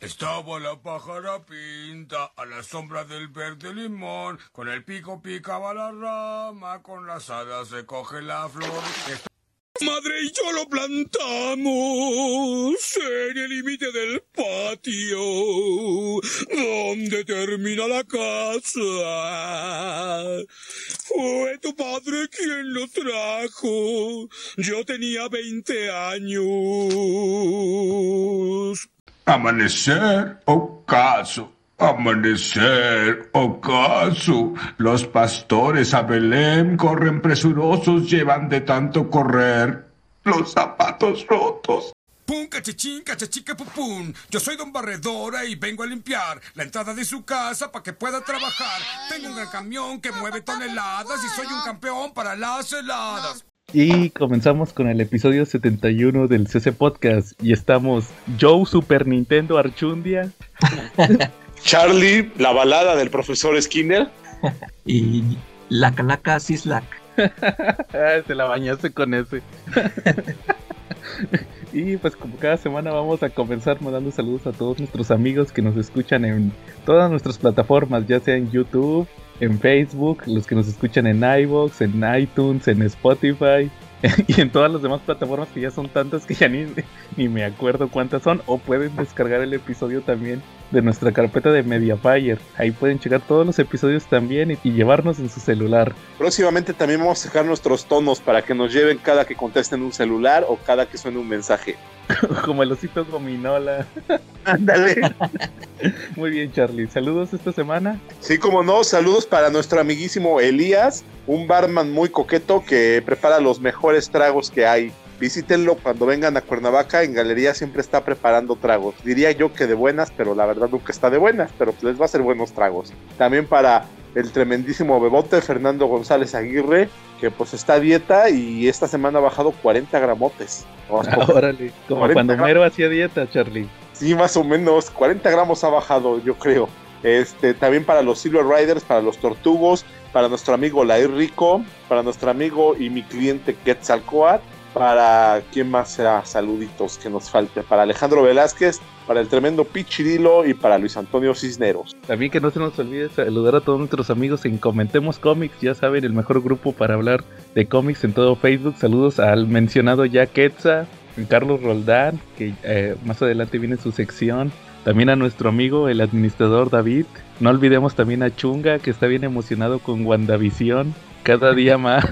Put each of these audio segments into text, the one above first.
Estaba la pájara pinta a la sombra del verde limón, con el pico picaba la rama, con las alas se coge la flor. Madre y yo lo plantamos en el límite del patio, donde termina la casa. Fue tu padre quien lo trajo. Yo tenía 20 años. Amanecer, ocaso. Amanecer, ocaso. Los pastores a Belén corren presurosos, llevan de tanto correr los zapatos rotos. Pum, cachachín, cachachica, pupún. Yo soy don Barredora y vengo a limpiar la entrada de su casa para que pueda trabajar. Tengo un gran camión que mueve toneladas y soy un campeón para las heladas. Y comenzamos con el episodio 71 del CC Podcast. Y estamos Joe Super Nintendo Archundia. Charlie, la balada del profesor Skinner. y la calaca Sislak. Se la bañaste con ese. y pues como cada semana vamos a comenzar mandando saludos a todos nuestros amigos que nos escuchan en todas nuestras plataformas, ya sea en YouTube, en Facebook, los que nos escuchan en iVoox, en iTunes, en Spotify y en todas las demás plataformas que ya son tantas que ya ni, ni me acuerdo cuántas son. O pueden descargar el episodio también de nuestra carpeta de Mediafire. Ahí pueden checar todos los episodios también y, y, llevarnos en su celular. Próximamente también vamos a dejar nuestros tonos para que nos lleven cada que contesten un celular o cada que suene un mensaje. Como el osito gominola. Ándale. Muy bien, Charlie. Saludos esta semana. Sí, como no, saludos para nuestro amiguísimo Elías, un barman muy coqueto que prepara los mejores tragos que hay. Visítenlo cuando vengan a Cuernavaca, en Galería siempre está preparando tragos. Diría yo que de buenas, pero la verdad nunca está de buenas, pero les va a hacer buenos tragos. También para el tremendísimo bebote Fernando González Aguirre, que pues está a dieta y esta semana ha bajado 40 gramotes. Órale, como cuando Mero hacía dieta, Charlie. Sí, más o menos, 40 gramos ha bajado, yo creo. Este, también para los Silver Riders, para los Tortugos, para nuestro amigo Lair Rico, para nuestro amigo y mi cliente Quetzalcoatl, para quién más será saluditos que nos falte, para Alejandro Velázquez, para el tremendo Pichirilo y para Luis Antonio Cisneros. También que no se nos olvide saludar a todos nuestros amigos en Comentemos Comics, ya saben, el mejor grupo para hablar de cómics en todo Facebook. Saludos al mencionado ya Quetza, Carlos Roldán, que eh, más adelante viene su sección. También a nuestro amigo, el administrador David. No olvidemos también a Chunga, que está bien emocionado con WandaVision. Cada día más,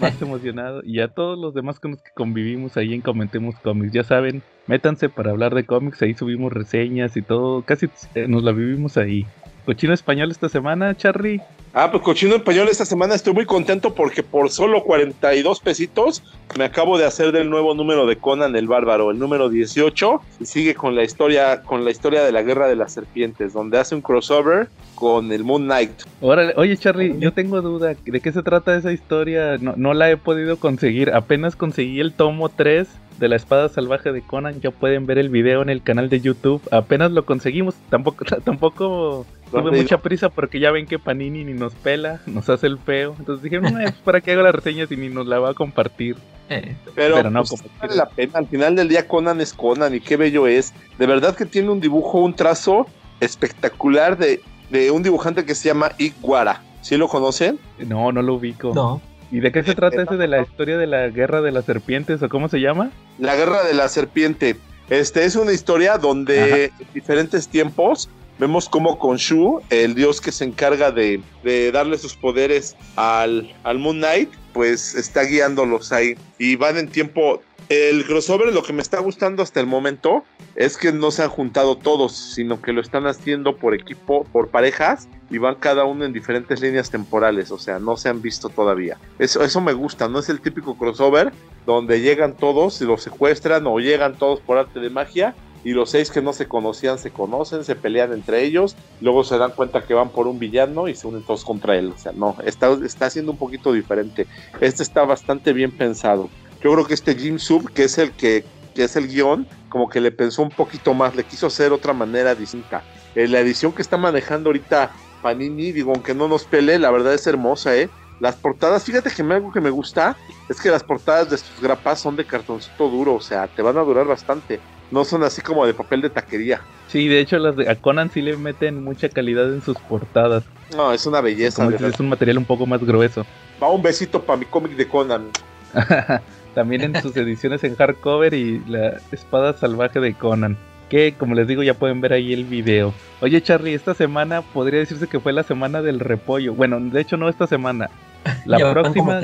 más emocionado. Y a todos los demás con los que convivimos ahí en Comentemos Comics. Ya saben, métanse para hablar de cómics. Ahí subimos reseñas y todo. Casi eh, nos la vivimos ahí. Cochino español esta semana, Charlie. Ah, pues cochino español esta semana estoy muy contento porque por solo 42 pesitos me acabo de hacer del nuevo número de Conan el Bárbaro, el número 18, y sigue con la historia con la historia de la Guerra de las Serpientes, donde hace un crossover con el Moon Knight. Órale, oye Charlie, yo tengo duda, ¿de qué se trata esa historia? No, no la he podido conseguir, apenas conseguí el tomo 3 de la espada salvaje de Conan, ya pueden ver el video en el canal de YouTube, apenas lo conseguimos, tampoco tampoco tuve mucha prisa porque ya ven que Panini ni nos pela, nos hace el feo. Entonces dije, no, pues, ¿para qué hago la reseña si ni nos la va a compartir? Eh, pero, pero, no, pues, vale la pena. Al final del día Conan es Conan y qué bello es. De verdad que tiene un dibujo, un trazo espectacular de, de un dibujante que se llama Iguara. ¿Sí lo conocen? No, no lo ubico. No. ¿Y de qué se trata ese de la historia de la guerra de las serpientes o cómo se llama? La guerra de la serpiente. Este es una historia donde en diferentes tiempos vemos como Khonshu, el dios que se encarga de, de darle sus poderes al, al, Moon Knight, pues está guiándolos ahí. Y van en tiempo. El crossover, lo que me está gustando hasta el momento, es que no se han juntado todos, sino que lo están haciendo por equipo, por parejas, y van cada uno en diferentes líneas temporales, o sea, no se han visto todavía. Eso, eso me gusta, no es el típico crossover donde llegan todos y los secuestran o llegan todos por arte de magia y los seis que no se conocían se conocen, se pelean entre ellos, luego se dan cuenta que van por un villano y se unen todos contra él. O sea, no, está, está siendo un poquito diferente. Este está bastante bien pensado. Yo creo que este Jim Sub, que es el que, que es el guion, como que le pensó un poquito más, le quiso hacer otra manera distinta. Eh, la edición que está manejando ahorita Panini, digo, aunque no nos pele, la verdad es hermosa, ¿eh? Las portadas, fíjate que me, algo que me gusta es que las portadas de sus grapas son de cartoncito duro, o sea, te van a durar bastante. No son así como de papel de taquería. Sí, de hecho las de a Conan sí le meten mucha calidad en sus portadas. No, es una belleza. Como es un material un poco más grueso. Va un besito para mi cómic de Conan. También en sus ediciones en hardcover y la espada salvaje de Conan. Que como les digo ya pueden ver ahí el video. Oye Charlie, esta semana podría decirse que fue la semana del repollo. Bueno, de hecho no esta semana. La próxima,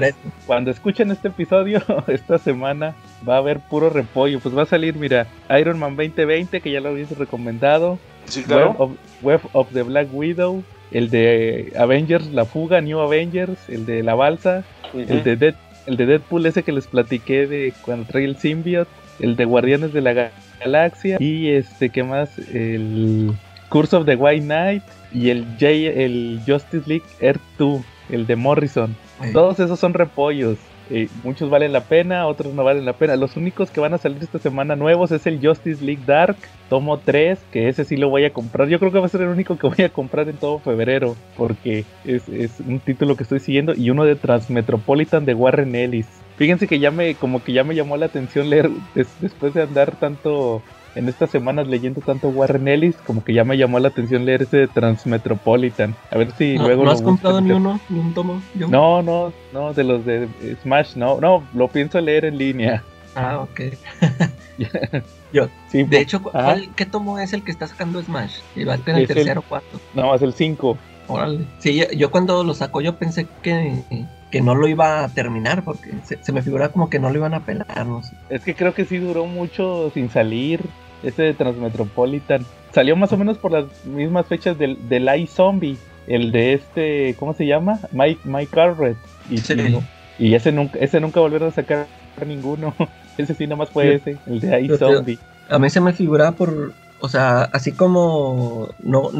cuando escuchen este episodio, esta semana va a haber puro repollo. Pues va a salir, mira, Iron Man 2020, que ya lo habéis recomendado. Sí, Web claro. of, Web of the Black Widow. El de Avengers, la fuga, New Avengers. El de la balsa. El de, Dead- el de Deadpool, ese que les platiqué de cuando trae el symbiote. El de Guardianes de la Galaxia. Y este, ¿qué más? El Curse of the White Knight. Y el, J, el Justice League Earth 2. El de Morrison. Todos esos son repollos. Eh, muchos valen la pena, otros no valen la pena. Los únicos que van a salir esta semana nuevos es el Justice League Dark, tomo 3, que ese sí lo voy a comprar. Yo creo que va a ser el único que voy a comprar en todo febrero, porque es, es un título que estoy siguiendo y uno de Transmetropolitan de Warren Ellis. Fíjense que ya me, como que ya me llamó la atención leer, des- después de andar tanto en estas semanas leyendo tanto Warren Ellis, como que ya me llamó la atención leer ese de Transmetropolitan. A ver si ¿No, luego ¿no has comprado ni uno? ¿Ni un tomo? Yo. No, no, no, de los de Smash, no, no, lo pienso leer en línea. Ah, ok. Sí, De hecho, ¿cu- Ajá. ¿cuál, ¿qué tomo es el que está sacando Smash? Y va a tener el tercero o cuarto. no, es el 5. Órale. Sí, yo, yo cuando lo sacó yo pensé que, que no lo iba a terminar porque se, se me figuraba como que no lo iban a pelar, no sé. Es que creo que sí duró mucho sin salir ese de Transmetropolitan. Salió más o menos por las mismas fechas del, del iZombie, el de este, ¿cómo se llama? Mike, Mike Carret. Y, Sí. y, y ese nunca, ese nunca volvieron a sacar ninguno. ese sí nomás fue Sí. ese, el de iZombie. A mí se me figuraba por, o sea, así como no,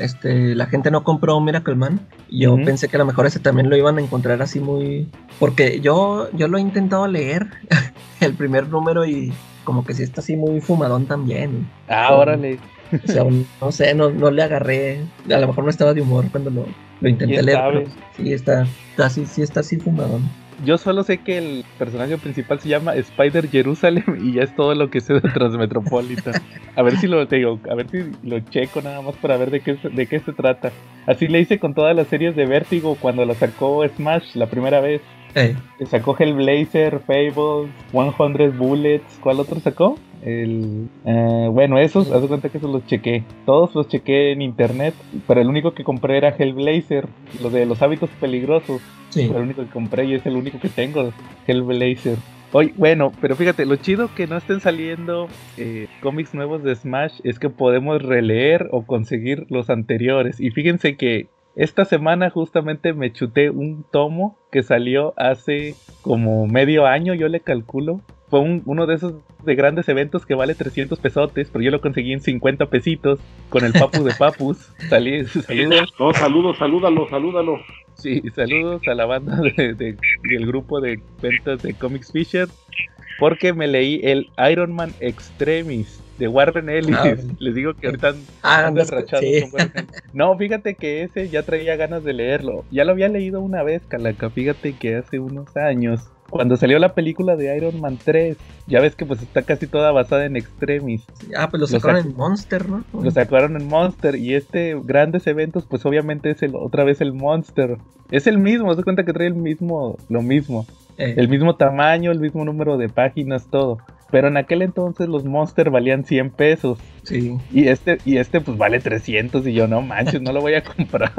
este, la gente no compró Miracle Man, yo pensé que a lo mejor ese también lo iban a encontrar así muy, porque yo, yo lo he intentado leer el primer número y como que sí está así muy fumadón también. Ah, órale. O sea, no sé, no, no le agarré, a lo mejor no estaba de humor cuando lo, lo intenté ¿Quién leer, pero sí está, está así, sí está así fumadón. Yo solo sé que el personaje principal se llama Spider Jerusalem y ya es todo lo que sé de Transmetropolitan. A ver si lo te digo, a ver si lo checo nada más para ver de qué, se- de qué se trata. Así le hice con todas las series de Vértigo cuando la sacó Smash la primera vez. Que Sacó Hellblazer, Fables, 100 Bullets. ¿Cuál otro sacó? El, eh, bueno, esos, haz de cuenta que esos los chequé. Todos los chequé en internet, pero el único que compré era Hellblazer, lo de los hábitos peligrosos. sí. Fue el único que compré y es el único que tengo, Hellblazer. Oye, bueno, pero fíjate, lo chido que no estén saliendo eh, cómics nuevos de Smash es que podemos releer o conseguir los anteriores. Y fíjense que esta semana justamente me chuté un tomo que salió hace como medio año, yo le calculo. Fue un- uno de esos de grandes eventos que vale 300 pesotes, pero yo lo conseguí en 50 pesitos con el Papu de Papus. Salí, saludos. No, saludos, salúdalo, salúdalo. Sí, saludos a la banda de, de- del grupo de ventas de Comics Fisher. Porque me leí el Iron Man Extremis de Warren Ellis. Ah, bueno. Les digo que ahorita Ah, rachados sí. Ellis. No, fíjate que ese ya traía ganas de leerlo. Ya lo había leído una vez, Calaca. Fíjate que hace unos años. Cuando salió la película de Iron Man 3, ya ves que pues está casi toda basada en Extremis. Ah, pues lo sacaron sac- en Monster, ¿no? Lo sacaron en Monster y este grandes eventos pues obviamente es el, otra vez el Monster. Es el mismo, se cuenta que trae el mismo, lo mismo, Eh, el mismo tamaño, el mismo número de páginas, todo. Pero en aquel entonces los Monster valían 100 pesos sí. y este y este pues vale 300 y yo no manches, no lo voy a comprar.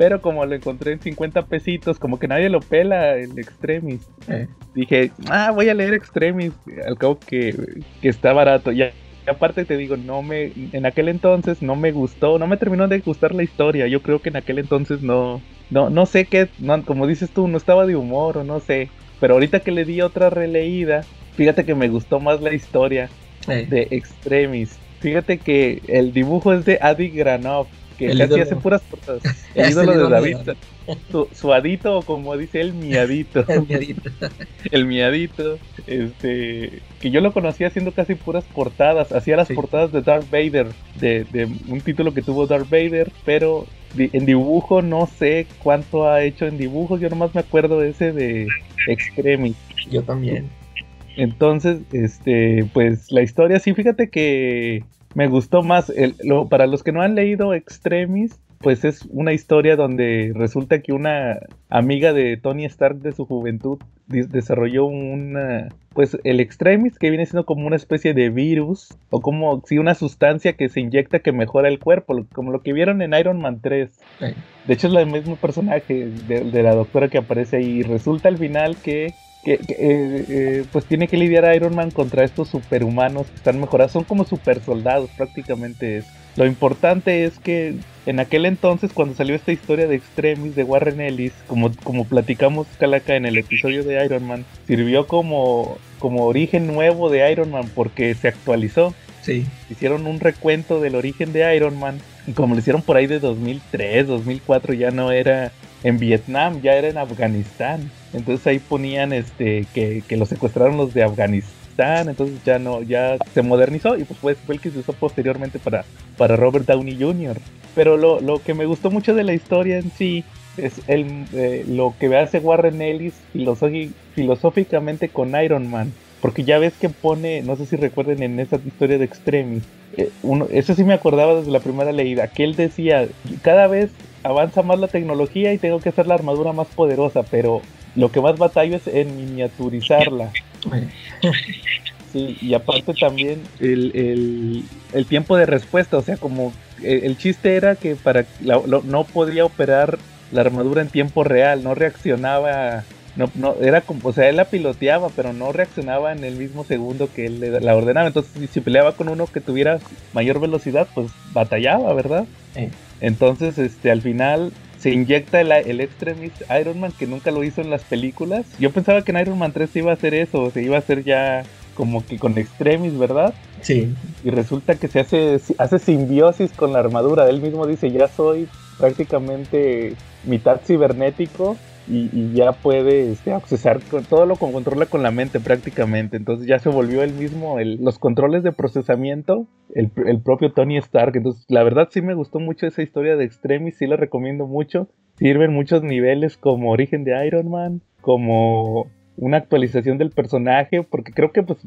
Pero como lo encontré en 50 pesitos, como que nadie lo pela el Extremis. eh. Dije, ah, voy a leer Extremis, al cabo que, que está barato. Ya, y aparte te digo, no me, en aquel entonces no me gustó, no me terminó de gustar la historia. Yo creo que en aquel entonces no, no, no sé qué, no, como dices tú, no estaba de humor o no sé. Pero ahorita que le di otra releída, fíjate que me gustó más la historia eh. de Extremis. Fíjate que el dibujo es de Adi Granov, que El casi ídolo. hace puras portadas. El ídolo de ídolo de David. Su, suadito, o como dice él, miadito. El miedito. el miadito, este, que yo lo conocía haciendo casi puras portadas, hacía las Sí. portadas de Darth Vader, de, de un título que tuvo Darth Vader, pero en dibujo no sé cuánto ha hecho en dibujos, yo nomás me acuerdo de ese de Extremis. Yo también. Entonces, este, pues la historia, sí, fíjate que me gustó más. para los que no han leído Extremis, pues es una historia donde resulta que una amiga de Tony Stark de su juventud desarrolló una, pues el Extremis que viene siendo como una especie de virus o como si una sustancia que se inyecta que mejora el cuerpo, como lo que vieron en Iron Man 3. De hecho es el mismo personaje de, la doctora que aparece ahí y resulta al final que que, eh, eh, pues tiene que lidiar Iron Man contra estos superhumanos que están mejorados, son como super soldados prácticamente es. Lo importante es que en aquel entonces, cuando salió esta historia de Extremis de Warren Ellis, como, como platicamos Calaca en el episodio de Iron Man, sirvió como, como origen nuevo de Iron Man porque se actualizó. Sí. Hicieron un recuento del origen de Iron Man, y como lo hicieron por ahí de 2003, 2004, ya no era en Vietnam, ya era en Afganistán. Entonces ahí ponían este que, que lo secuestraron los de Afganistán entonces ya no, ya se modernizó y pues fue, el que se usó posteriormente para, para Robert Downey Jr. Pero lo, lo que me gustó mucho de la historia en sí es el, eh, lo que hace Warren Ellis filosóficamente con Iron Man. Porque ya ves que pone, no sé si recuerden en esa historia de Extremis, eh, uno, eso sí me acordaba desde la primera leída, que él decía, cada vez avanza más la tecnología y tengo que hacer la armadura más poderosa, pero lo que más batallo es en miniaturizarla. Sí, y aparte también el, tiempo de respuesta, o sea, como el, chiste era que para no podría operar la armadura en tiempo real, no reaccionaba, no, no, era como, o sea, él la piloteaba, pero no reaccionaba en el mismo segundo que él la ordenaba. Entonces, si peleaba con uno que tuviera mayor velocidad, pues batallaba, ¿verdad? Entonces, este, al final se inyecta el, el Extremist Iron Man que nunca lo hizo en las películas. Yo pensaba que en Iron Man 3 se iba a hacer eso, o se iba a hacer ya como que con Extremis, ¿verdad? Sí. Y resulta que se hace, hace simbiosis con la armadura. Él mismo dice, ya soy prácticamente mitad cibernético y, ya puede este, accesar con, todo lo controla con la mente prácticamente. Entonces ya se volvió el mismo, los controles de procesamiento, el, el, propio Tony Stark. Entonces la verdad sí me gustó mucho esa historia de Extremis, sí la recomiendo mucho. Sirven muchos niveles como origen de Iron Man, como una actualización del personaje, porque creo que pues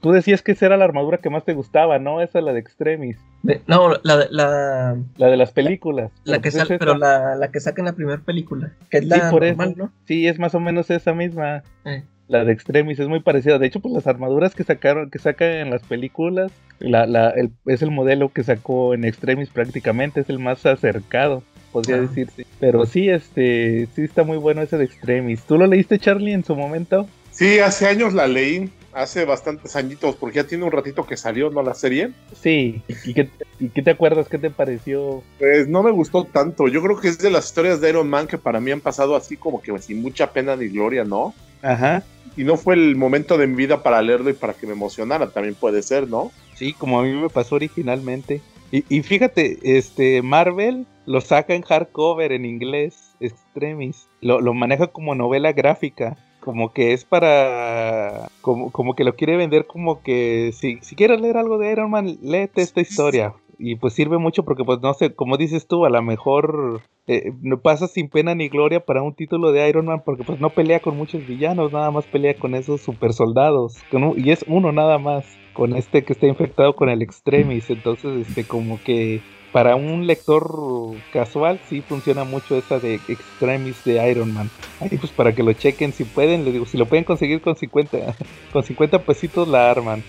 tú decías que esa era la armadura que más te gustaba, ¿no? Esa la de Extremis. no, la, la, la de las películas. La que pues, pero la, la, que saca en la primera película, que es la normal, ¿no? Sí, es más o menos esa misma. Eh. La de Extremis es muy parecida. De hecho, pues las armaduras que sacaron, que sacan en las películas, la, la, el, es el modelo que sacó en Extremis prácticamente, es el más acercado podría ah. decirse. Pero sí, este, sí está muy bueno ese de Extremis. ¿Tú lo leíste, Charlie, en su momento? Sí, hace años la leí, hace bastantes añitos, porque ya tiene un ratito que salió, ¿no? La serie. Sí, ¿y qué, y qué te acuerdas? ¿Qué te pareció? Pues no me gustó tanto. Yo creo que es de las historias de Iron Man que para mí han pasado así como que sin mucha pena ni gloria, ¿no? Ajá. Y no fue el momento de mi vida para leerlo y para que me emocionara, también puede ser, ¿no? Sí, como a mí me pasó originalmente. Y, y fíjate, este, Marvel lo saca en hardcover en inglés, Extremis. Lo, lo maneja como novela gráfica. Como que es para. Como, como que lo quiere vender como que. Si, si quieres leer algo de Iron Man, léete esta historia. Y pues sirve mucho porque, pues no sé, como dices tú, a lo mejor eh, no pasa sin pena ni gloria para un título de Iron Man porque pues no pelea con muchos villanos, nada más pelea con esos super soldados. y es uno nada más, con este que está infectado con el Extremis. Entonces, este, como que para un lector casual sí funciona mucho esa de Extremis de Iron Man. Ahí pues para que lo chequen si pueden, les digo, si lo pueden conseguir con 50 con 50 pesitos la arman.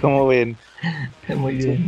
Como ven. Muy bien.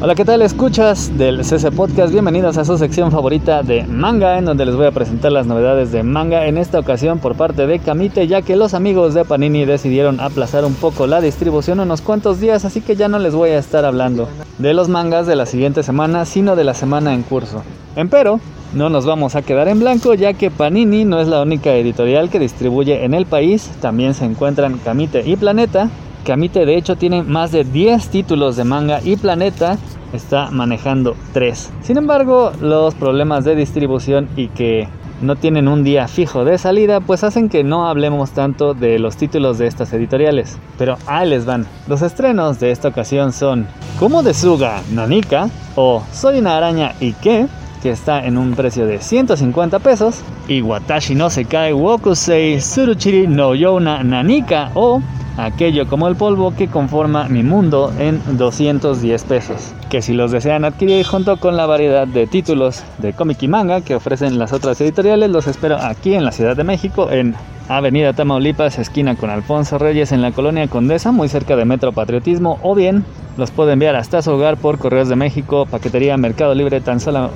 Hola, ¿qué tal? Escuchas del CC Podcast. Bienvenidos a su sección favorita de manga, en donde les voy a presentar las novedades de manga. En esta ocasión por parte de Kamite, ya que los amigos de Panini decidieron aplazar un poco la distribución unos cuantos días, así que ya no les voy a estar hablando de los mangas de la siguiente semana, sino de la semana en curso. Empero, no nos vamos a quedar en blanco, ya que Panini no es la única editorial que distribuye en el país. También se encuentran Kamite y Planeta, Kamite de hecho tiene más de 10 títulos de manga y Planeta está manejando 3. Sin embargo, los problemas de distribución y que no tienen un día fijo de salida, pues hacen que no hablemos tanto de los títulos de estas editoriales. Pero ahí les van. Los estrenos de esta ocasión son Como de Suga Nanika o Soy una araña y qué, que está en un precio de 150 pesos. Y Watashi no se cae Wokusei Suruchiri no Yona Nanika o aquello como el polvo que conforma mi mundo en 210 pesos. Que si los desean adquirir junto con la variedad de títulos de cómic y manga que ofrecen las otras editoriales, los espero aquí en la Ciudad de México en Avenida Tamaulipas, esquina con Alfonso Reyes en la colonia Condesa, muy cerca de Metro Patriotismo, o bien los puede enviar hasta su hogar por Correos de México, Paquetería Mercado Libre, tan solo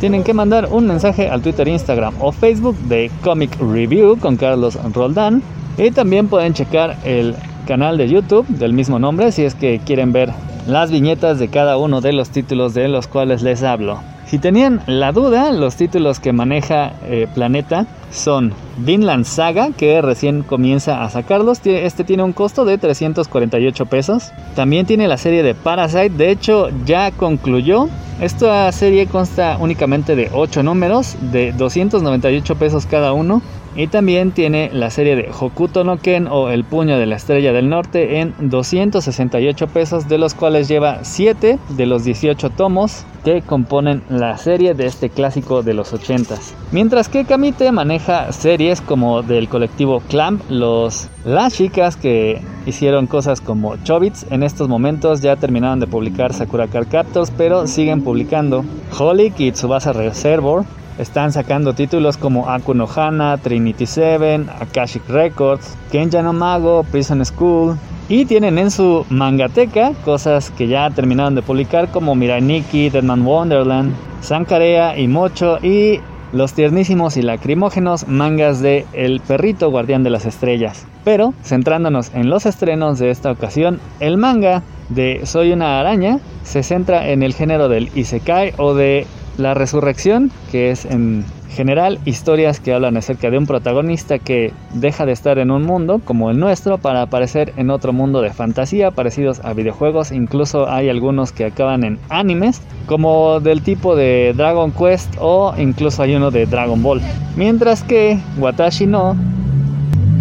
tienen que mandar un mensaje al Twitter, Instagram o Facebook de Comic Review con Carlos Roldán y también pueden checar el canal de YouTube del mismo nombre si es que quieren ver las viñetas de cada uno de los títulos de los cuales les hablo. Si tenían la duda, los títulos que maneja eh, Planeta son Vinland Saga, que recién comienza a sacarlos. Este tiene un costo de 348 pesos. También tiene la serie de Parasite, de hecho ya concluyó. Esta serie consta únicamente de 8 números, de 298 pesos cada uno. Y también tiene la serie de Hokuto no Ken o El puño de la estrella del norte en 268 pesos, de los cuales lleva 7 de los 18 tomos que componen la serie de este clásico de los 80s. Mientras que Kamite maneja series como del colectivo Clamp, los las chicas que hicieron cosas como Chobits en estos momentos ya terminaron de publicar Sakura Card Captors, pero siguen publicando Holic y Tsubasa Reservoir están sacando títulos como Akuno Hana, Trinity Seven, Akashic Records, Kenja no Mago, Prison School. Y tienen en su mangateca cosas que ya terminaron de publicar como Mirai Nikki, Deadman Wonderland, Sankarea y Mocho y los tiernísimos y lacrimógenos mangas de El perrito guardián de las estrellas. Pero, centrándonos en los estrenos de esta ocasión, el manga de Soy una araña se centra en el género del isekai o de la resurrección, que es en general historias que hablan acerca de un protagonista que deja de estar en un mundo como el nuestro para aparecer en otro mundo de fantasía parecidos a videojuegos, incluso hay algunos que acaban en animes, como del tipo de Dragon Quest o incluso hay uno de Dragon Ball. Mientras que Watashi no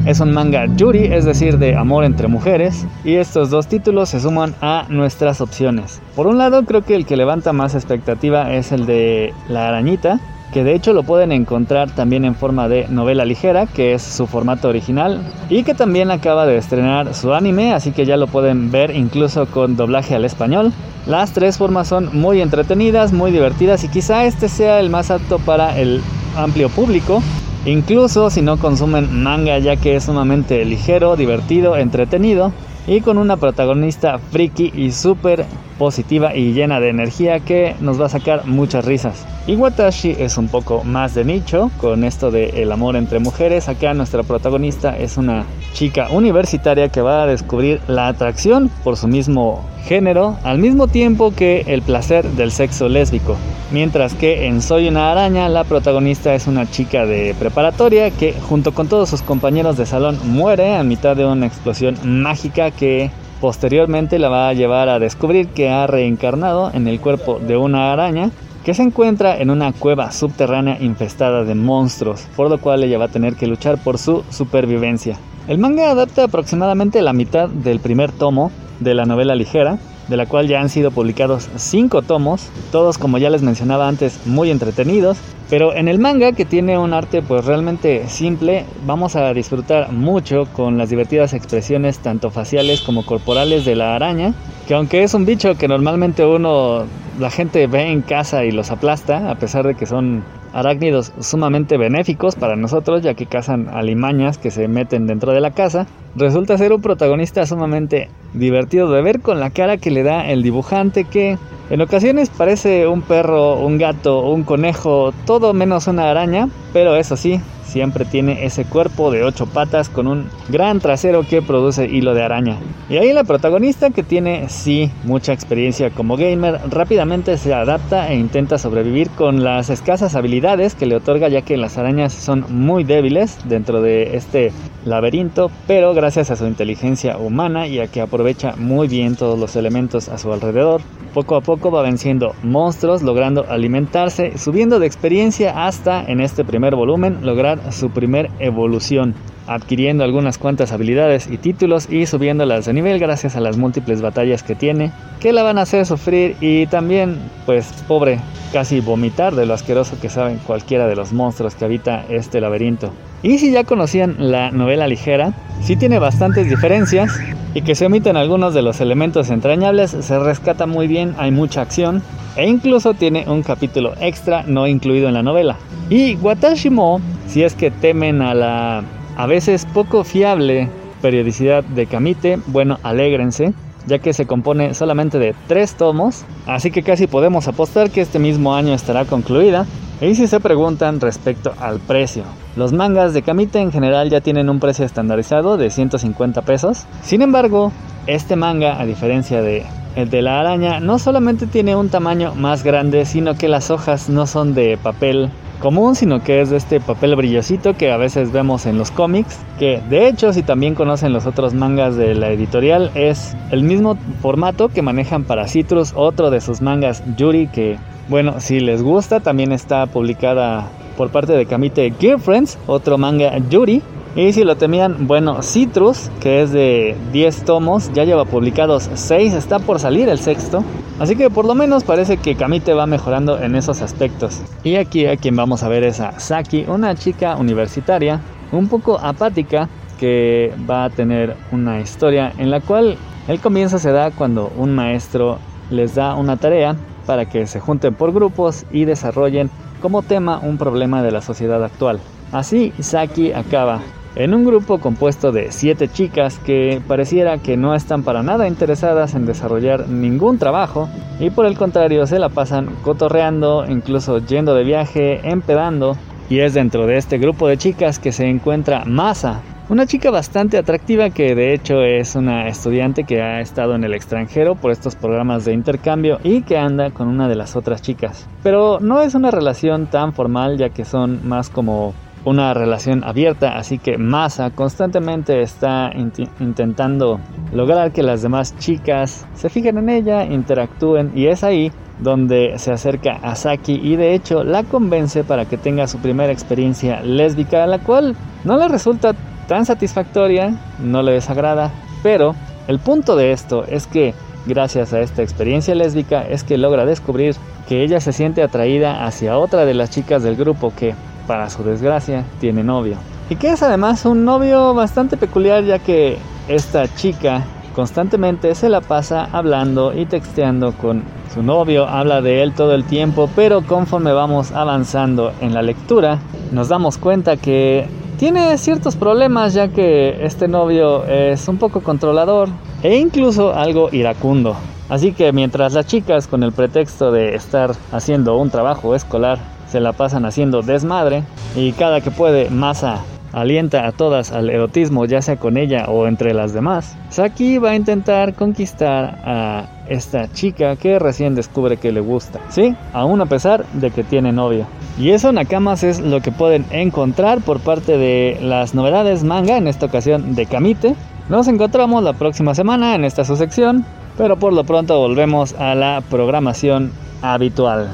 es un manga yuri, es decir, de amor entre mujeres, y estos dos títulos se suman a nuestras opciones. Por un lado, creo que el que levanta más expectativa es el de La Arañita, que de hecho lo pueden encontrar también en forma de novela ligera, que es su formato original, y que también acaba de estrenar su anime, así que ya lo pueden ver incluso con doblaje al español. Las tres formas son muy entretenidas, muy divertidas y quizá este sea el más apto para el amplio público, incluso si no consumen manga ya que es sumamente ligero, divertido, entretenido y con una protagonista friki y súper positiva y llena de energía que nos va a sacar muchas risas. Y Watashi es un poco más de nicho con esto de el amor entre mujeres. Acá nuestra protagonista es una chica universitaria que va a descubrir la atracción por su mismo género al mismo tiempo que el placer del sexo lésbico. Mientras que en Soy una araña la protagonista es una chica de preparatoria que junto con todos sus compañeros de salón muere a mitad de una explosión mágica que posteriormente la va a llevar a descubrir que ha reencarnado en el cuerpo de una araña que se encuentra en una cueva subterránea infestada de monstruos, por lo cual ella va a tener que luchar por su supervivencia. El manga adapta aproximadamente la mitad del primer tomo de la novela ligera, de la cual ya han sido publicados 5 tomos, todos como ya les mencionaba antes muy entretenidos, pero en el manga que tiene un arte pues realmente simple, vamos a disfrutar mucho con las divertidas expresiones tanto faciales como corporales de la araña, que aunque es un bicho que normalmente uno la gente ve en casa y los aplasta, a pesar de que son arácnidos sumamente benéficos para nosotros, ya que cazan alimañas que se meten dentro de la casa, resulta ser un protagonista sumamente divertido de ver con la cara que le da el dibujante que en ocasiones parece un perro, un gato, un conejo, todo menos una araña, pero eso sí, siempre tiene ese cuerpo de ocho patas con un gran trasero que produce hilo de araña. Y ahí la protagonista que tiene sí mucha experiencia como gamer rápidamente se adapta e intenta sobrevivir con las escasas habilidades que le otorga ya que las arañas son muy débiles dentro de este laberinto, pero gracias a su inteligencia humana y a que aprovecha muy bien todos los elementos a su alrededor, poco a poco va venciendo monstruos, logrando alimentarse, subiendo de experiencia hasta en este primer volumen lograr su primer evolución. Adquiriendo algunas cuantas habilidades y títulos y subiéndolas de nivel gracias a las múltiples batallas que tiene, que la van a hacer sufrir y también, pues pobre, casi vomitar de lo asqueroso que saben cualquiera de los monstruos que habita este laberinto. Y si ya conocían la novela ligera, sí tiene bastantes diferencias y que se omiten algunos de los elementos entrañables, se rescata muy bien, hay mucha acción e incluso tiene un capítulo extra no incluido en la novela. Y Watashimo, si es que temen a la a veces poco fiable periodicidad de Kamite, bueno, alégrense, ya que se compone solamente de tres tomos, así que casi podemos apostar que este mismo año estará concluida. Y si se preguntan respecto al precio, los mangas de Kamite en general ya tienen un precio estandarizado de 150 pesos. Sin embargo, este manga, a diferencia de el de la araña, no solamente tiene un tamaño más grande, sino que las hojas no son de papel común, sino que es de este papel brillosito que a veces vemos en los cómics, que de hecho si también conocen los otros mangas de la editorial es el mismo formato que manejan para Citrus, otro de sus mangas Yuri que bueno, si les gusta también está publicada por parte de Kamite Gear Friends, otro manga Yuri y si lo temían, bueno, Citrus, que es de 10 tomos, ya lleva publicados 6, está por salir el sexto. Así que por lo menos parece que Kamite va mejorando en esos aspectos. Y aquí a quien vamos a ver es a Saki, una chica universitaria, un poco apática, que va a tener una historia en la cual el comienzo se da cuando un maestro les da una tarea para que se junten por grupos y desarrollen como tema un problema de la sociedad actual. Así, Saki acaba en un grupo compuesto de siete chicas que pareciera que no están para nada interesadas en desarrollar ningún trabajo y por el contrario se la pasan cotorreando, incluso yendo de viaje, empedando. Y es dentro de este grupo de chicas que se encuentra Masa, una chica bastante atractiva que de hecho es una estudiante que ha estado en el extranjero por estos programas de intercambio y que anda con una de las otras chicas. Pero no es una relación tan formal ya que son más como una relación abierta, así que Masa constantemente está intentando lograr que las demás chicas se fijen en ella, interactúen y es ahí donde se acerca a Saki y de hecho la convence para que tenga su primera experiencia lésbica, la cual no le resulta tan satisfactoria, no le desagrada, pero el punto de esto es que gracias a esta experiencia lésbica es que logra descubrir que ella se siente atraída hacia otra de las chicas del grupo que para su desgracia, tiene novio. Y que es además un novio bastante peculiar ya que esta chica constantemente se la pasa hablando y texteando con su novio, habla de él todo el tiempo, pero conforme vamos avanzando en la lectura, nos damos cuenta que tiene ciertos problemas ya que este novio es un poco controlador e incluso algo iracundo. Así que mientras las chicas con el pretexto de estar haciendo un trabajo escolar se la pasan haciendo desmadre y cada que puede Masa alienta a todas al erotismo ya sea con ella o entre las demás. Saki va a intentar conquistar a esta chica que recién descubre que le gusta, ¿sí? Aún a pesar de que tiene novio. Y eso Nakamas es lo que pueden encontrar por parte de las novedades manga, en esta ocasión de Kamite. Nos encontramos la próxima semana en esta su sección, pero por lo pronto volvemos a la programación habitual.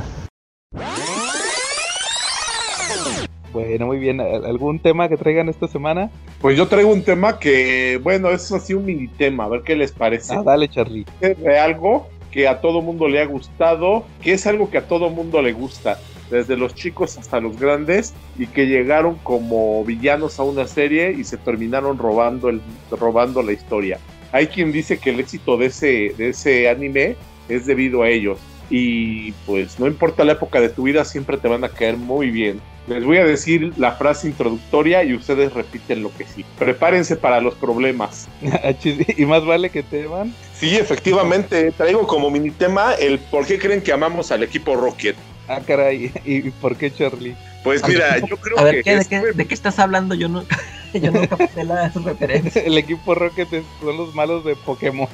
Bueno, muy bien. ¿Algún tema que traigan esta semana? Pues yo traigo un tema que, bueno, es así un mini tema, a ver qué les parece. Ah, dale, Charlie. De algo que a todo mundo le ha gustado, que es algo que a todo mundo le gusta, desde los chicos hasta los grandes, y que llegaron como villanos a una serie y se terminaron robando, el, robando la historia. Hay quien dice que el éxito de ese, de ese anime es debido a ellos. Y pues no importa la época de tu vida, siempre te van a caer muy bien. Les voy a decir la frase introductoria y ustedes repiten lo que sí. Prepárense para los problemas. ¿Y más vale que te van? Sí, efectivamente. Traigo como mini tema el por qué creen que amamos al equipo Rocket. Ah, caray. ¿Y por qué Charlie? Pues mira, yo creo a ver, que. de, qué, ¿de, qué, estás hablando? Yo no, yo no capté la referencia. El equipo Rocket son los malos de Pokémon.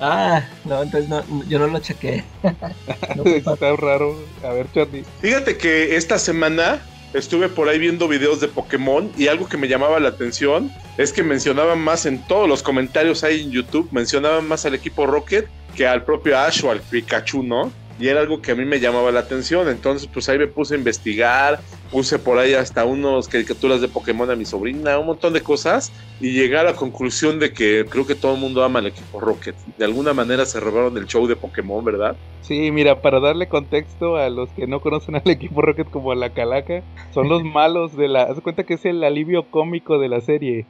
Ah, no, entonces no, yo no lo chequé. No, Está raro. A ver, Charlie. Fíjate que esta semana estuve por ahí viendo videos de Pokémon y algo que me llamaba la atención es que mencionaban más en todos los comentarios ahí en YouTube, mencionaban más al equipo Rocket que al propio Ash o al Pikachu, ¿no? Y era algo que a mí me llamaba la atención, entonces pues ahí me puse a investigar puse por ahí hasta unos caricaturas de Pokémon a mi sobrina, un montón de cosas, y llegué a la conclusión de que creo que todo el mundo ama al equipo Rocket. De alguna manera se robaron el show de Pokémon, ¿verdad? Sí, mira, para darle contexto a los que no conocen al equipo Rocket como la calaca, son los malos de la... Haz cuenta que es el alivio cómico de la serie.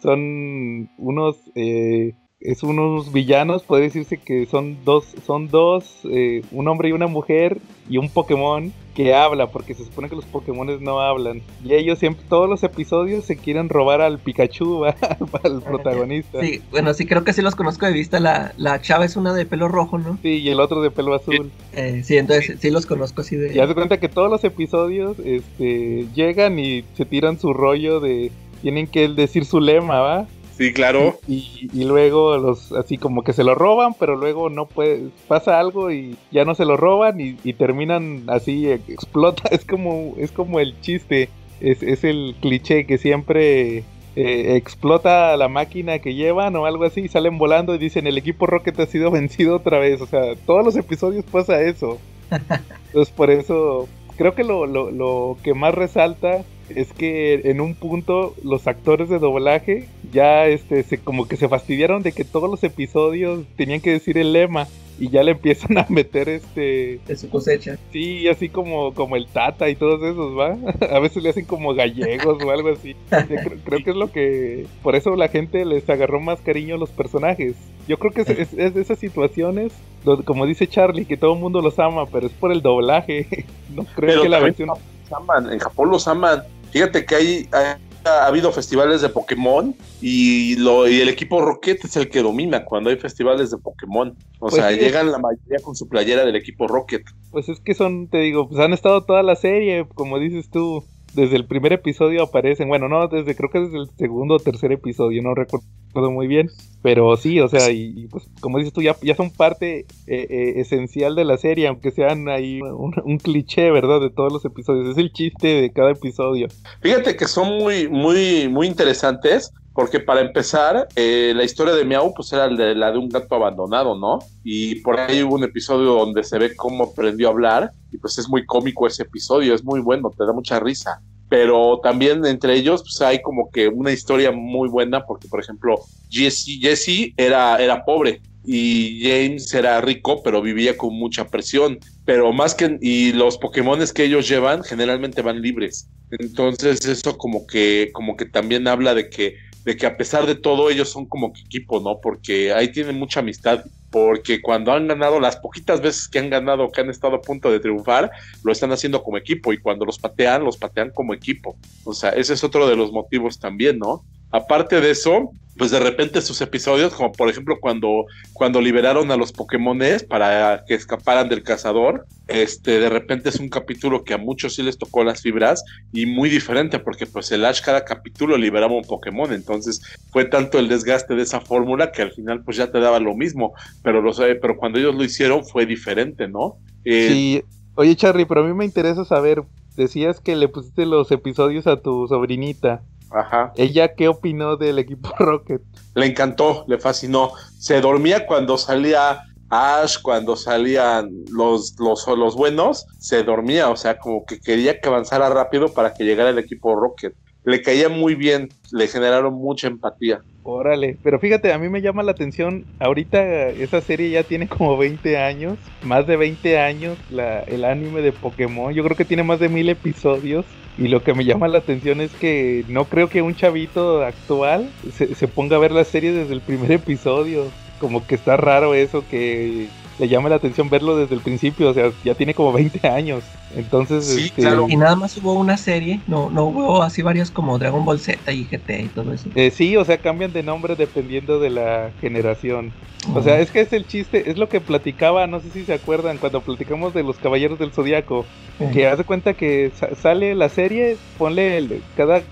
Son unos... Eh, es unos villanos, puede decirse que son dos, son dos, eh, un hombre y una mujer y un Pokémon que habla, porque se supone que los Pokémon no hablan. Y ellos siempre, todos los episodios se quieren robar al Pikachu, al protagonista. Sí, bueno, sí creo que sí los conozco de vista. La, la chava es una de pelo rojo, ¿no? Sí, y el otro de pelo azul. Eh, sí, entonces sí los conozco así de... Y haz de cuenta que todos los episodios este, llegan y se tiran su rollo de... Tienen que decir su lema, ¿va? Sí, claro. Y, luego los así como que se lo roban, pero luego no puede, pasa algo y ya no se lo roban y, terminan así, explota, es como, es como el chiste, es, es el cliché que siempre eh, explota la máquina que llevan o algo así y salen volando y dicen el equipo Rocket ha sido vencido otra vez, o sea, todos los episodios pasa eso. Entonces por eso creo que lo, lo, lo que más resalta es que en un punto los actores de doblaje ya este se como que se fastidiaron de que todos los episodios tenían que decir el lema y ya le empiezan a meter este de su cosecha. Sí, así como como el Tata y todos esos, ¿va? A veces le hacen como gallegos o algo así. Creo, que es lo que por eso la gente les agarró más cariño a los personajes. Yo creo que es, es, de esas situaciones donde, como dice Charlie que todo el mundo los ama, pero es por el doblaje. No creo que la versión aman, en Japón los aman. Fíjate que hay, ha, habido festivales de Pokémon y, lo, y el equipo Rocket es el que domina cuando hay festivales de Pokémon. O pues sea, llegan la mayoría con su playera del equipo Rocket. Pues es que son, te digo, pues han estado toda la serie, como dices tú desde el primer episodio aparecen, bueno, no, desde creo que desde el segundo o tercer episodio, no recuerdo muy bien, pero sí, o sea, y, pues como dices tú, ya, ya son parte eh, eh, esencial de la serie, aunque sean ahí un, cliché, ¿verdad? De todos los episodios, es el chiste de cada episodio. Fíjate que son muy, muy, muy interesantes. Porque para empezar, eh, la historia de Miau pues era la de un gato abandonado, ¿no? Y por ahí hubo un episodio donde se ve cómo aprendió a hablar y pues es muy cómico ese episodio, es muy bueno, te da mucha risa. Pero también entre ellos pues hay como que una historia muy buena porque por ejemplo Jesse, Jesse era, era pobre y James era rico, pero vivía con mucha presión. Pero más que, y los Pokémones que ellos llevan generalmente van libres. Entonces eso como que, como que también habla de que de que a pesar de todo ellos son como que equipo, ¿no? Porque ahí tienen mucha amistad, porque cuando han ganado, las poquitas veces que han ganado, que han estado a punto de triunfar, lo están haciendo como equipo y cuando los patean, los patean como equipo. O sea, ese es otro de los motivos también, ¿no? Aparte de eso, pues de repente sus episodios, como por ejemplo cuando, cuando liberaron a los Pokémones para que escaparan del cazador, este, de repente es un capítulo que a muchos sí les tocó las fibras y muy diferente porque pues el Ash cada capítulo liberaba un Pokémon, entonces fue tanto el desgaste de esa fórmula que al final pues ya te daba lo mismo, pero, lo, pero cuando ellos lo hicieron fue diferente, ¿no? Eh, sí, oye Charlie, pero a mí me interesa saber, decías que le pusiste los episodios a tu sobrinita. Ajá. ¿Ella qué opinó del equipo Rocket? Le encantó, le fascinó. Se dormía cuando salía Ash, cuando salían los, los, los buenos, se dormía, o sea, como que quería que avanzara rápido para que llegara el equipo Rocket. Le caía muy bien, le generaron mucha empatía. Órale, pero fíjate, a mí me llama la atención, ahorita esa serie ya tiene como 20 años, más de 20 años, la, el anime de Pokémon, yo creo que tiene más de mil episodios y lo que me llama la atención es que no creo que un chavito actual se, se ponga a ver la serie desde el primer episodio, como que está raro eso que le llama la atención verlo desde el principio, o sea, ya tiene como 20 años. Entonces, sí, este, claro. Y nada más hubo una serie, no, no hubo así varios como Dragon Ball Z y GT y todo eso. Eh, sí, o sea, cambian de nombre dependiendo de la generación. O sea, es que es el chiste, es lo que platicaba, no sé si se acuerdan, cuando platicamos de los Caballeros del Zodiaco, que hace cuenta que sale la serie, ponle, cada,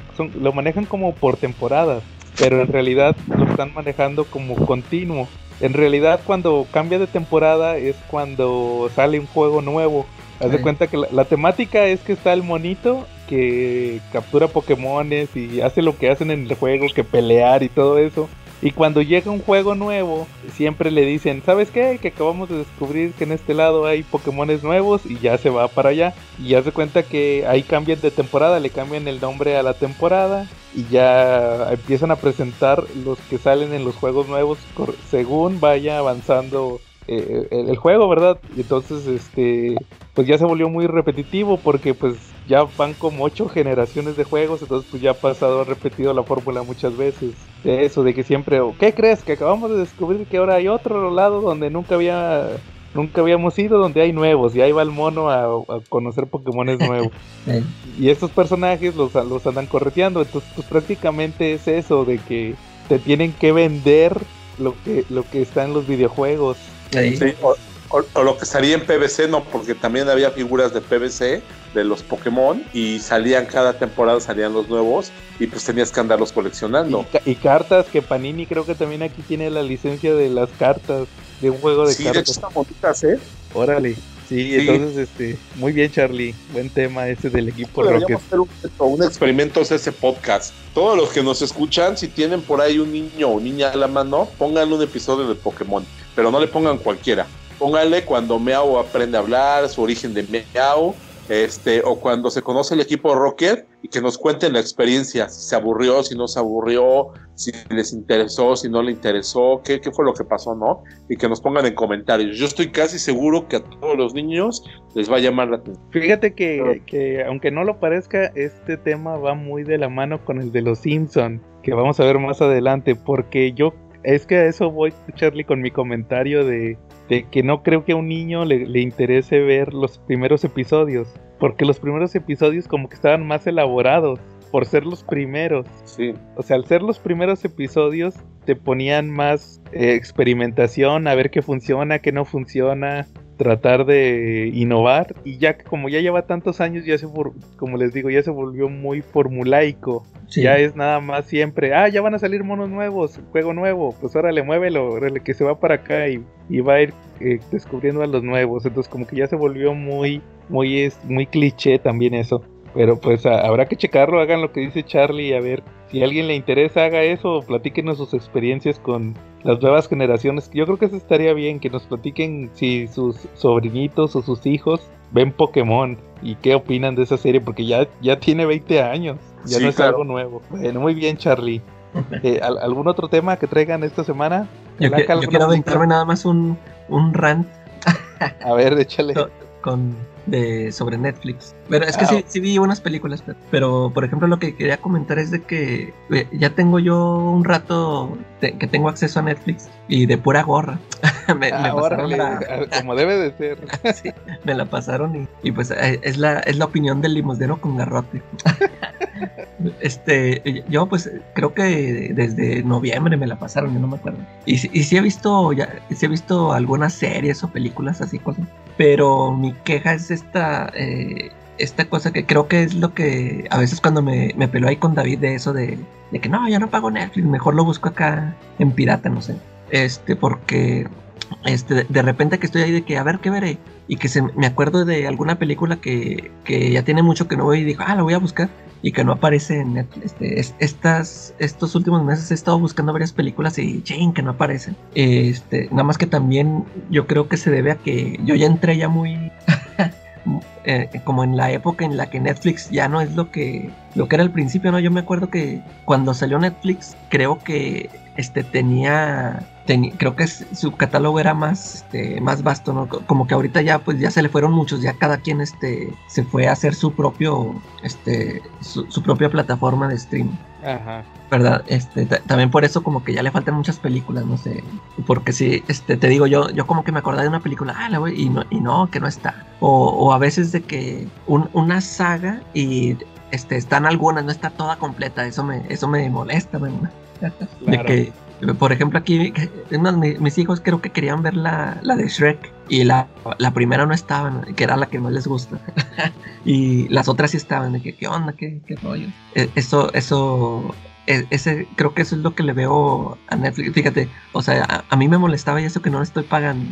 lo manejan como por temporadas, pero en realidad lo están manejando como continuo. En realidad cuando cambia de temporada es cuando sale un juego nuevo. Haz de cuenta que la, temática es que está el monito que captura Pokémones y hace lo que hacen en el juego, que pelear y todo eso. Y cuando llega un juego nuevo, siempre le dicen, ¿sabes qué? Que acabamos de descubrir que en este lado hay Pokémones nuevos y ya se va para allá. Y ya se cuenta que ahí cambian de temporada, le cambian el nombre a la temporada y ya empiezan a presentar los que salen en los juegos nuevos según vaya avanzando eh, el, juego, ¿verdad? Y entonces, este, pues ya se volvió muy repetitivo porque pues ya van como ocho generaciones de juegos, entonces pues ya ha pasado, repetido la fórmula muchas veces. De eso, de que siempre, ¿qué crees? Que acabamos de descubrir que ahora hay otro lado donde nunca había nunca habíamos ido donde hay nuevos y ahí va el mono a, conocer Pokémones nuevos. Y estos personajes los, los andan correteando, entonces pues prácticamente es eso de que te tienen que vender lo que, lo que está en los videojuegos o, lo que salía en PVC, no, porque también había figuras de PVC de los Pokémon y salían cada temporada, salían los nuevos y pues tenías que andarlos coleccionando. Y, cartas, que Panini creo que también aquí tiene la licencia de las cartas, de un juego de sí, cartas. Sí, de hecho están bonitas, ¿eh? Órale. Sí, entonces, este, muy bien, Charlie. Buen tema ese del equipo Rocket. hacer un, un, experimento ese podcast. Todos los que nos escuchan, si tienen por ahí un niño o niña a la mano, pónganle un episodio de Pokémon pero no le pongan cualquiera. Pónganle cuando Meow aprende a hablar, su origen de Meow, este, o cuando se conoce el equipo Rocket y que nos cuenten la experiencia, si se aburrió, si no se aburrió, si les interesó, si no le interesó, qué, qué fue lo que pasó, ¿no? Y que nos pongan en comentarios. Yo estoy casi seguro que a todos los niños les va a llamar la atención. Fíjate que, que aunque no lo parezca, este tema va muy de la mano con el de los Simpson, que vamos a ver más adelante, porque yo es que a eso voy, Charlie, con mi comentario de, que no creo que a un niño le, le, interese ver los primeros episodios. Porque los primeros episodios como que estaban más elaborados por ser los primeros. Sí. O sea, al ser los primeros episodios te ponían más eh, experimentación, a ver qué funciona, qué no funciona, tratar de innovar y ya que como ya lleva tantos años ya se como les digo ya se volvió muy formulaico. Ya es nada más siempre ah ya van a salir monos nuevos juego nuevo pues órale muévelo órale que se va para acá y, va a ir eh, descubriendo a los nuevos entonces como que ya se volvió muy muy muy cliché también eso pero pues habrá que checarlo, hagan lo que dice Charlie, a ver si a alguien le interesa, haga eso, platíquenos sus experiencias con las nuevas generaciones. Yo creo que eso estaría bien, que nos platiquen si sus sobrinitos o sus hijos ven Pokémon y qué opinan de esa serie, porque ya, ya tiene 20 años, ya no es algo nuevo. Bueno, muy bien Charlie. Eh, ¿Algún otro tema que traigan esta semana? Yo, quiero aventarme nada más un, un rant. a ver, échale. con de sobre Netflix. Pero es que sí, sí, vi unas películas, pero, por ejemplo lo que quería comentar es de que eh, ya tengo yo un rato que tengo acceso a Netflix y de pura gorra. me, ah, como debe de ser. me la pasaron y, pues eh, es la, es la opinión del limosnero con garrote. este, yo pues creo que desde noviembre me la pasaron, yo no me acuerdo. Y, y sí he visto, ya, sí he visto algunas series o películas así, cosas. Pero mi queja es esta, eh, esta cosa que creo que es lo que a veces cuando me, me peló ahí con David de eso de, de que no, yo no pago Netflix, mejor lo busco acá en pirata, no sé. Este, porque este, de repente que estoy ahí de que a ver qué veré y que se, me acuerdo de alguna película que, que ya tiene mucho que no voy y digo, ah, la voy a buscar y que no aparece en Netflix. Este, estas, estos últimos meses he estado buscando varias películas y ching, que no aparecen. Este, nada más que también yo creo que se debe a que yo ya entré ya muy eh, como en la época en la que Netflix ya no es lo que lo que era al principio, ¿no? Yo me acuerdo que cuando salió Netflix, creo que este tenía creo que su catálogo era más este, más vasto, ¿no? Como que ahorita ya pues ya se le fueron muchos, ya cada quien este se fue a hacer su propio este su, propia plataforma de streaming. Ajá. ¿Verdad? Este, también por eso como que ya le faltan muchas películas, no sé, porque si este te digo yo yo como que me acordaba de una película, ah, la voy, y no y no, que no está. O, o a veces de que una saga y este están algunas, no está toda completa, eso me eso me molesta, De que por ejemplo, aquí mis hijos creo que querían ver la, la de Shrek y la, la, primera no estaba, que era la que más les gusta. y las otras sí estaban, de que, ¿qué onda? ¿Qué, qué rollo? E, eso, eso, e, ese, creo que eso es lo que le veo a Netflix. Fíjate, o sea, a, mí me molestaba y eso que no estoy pagando.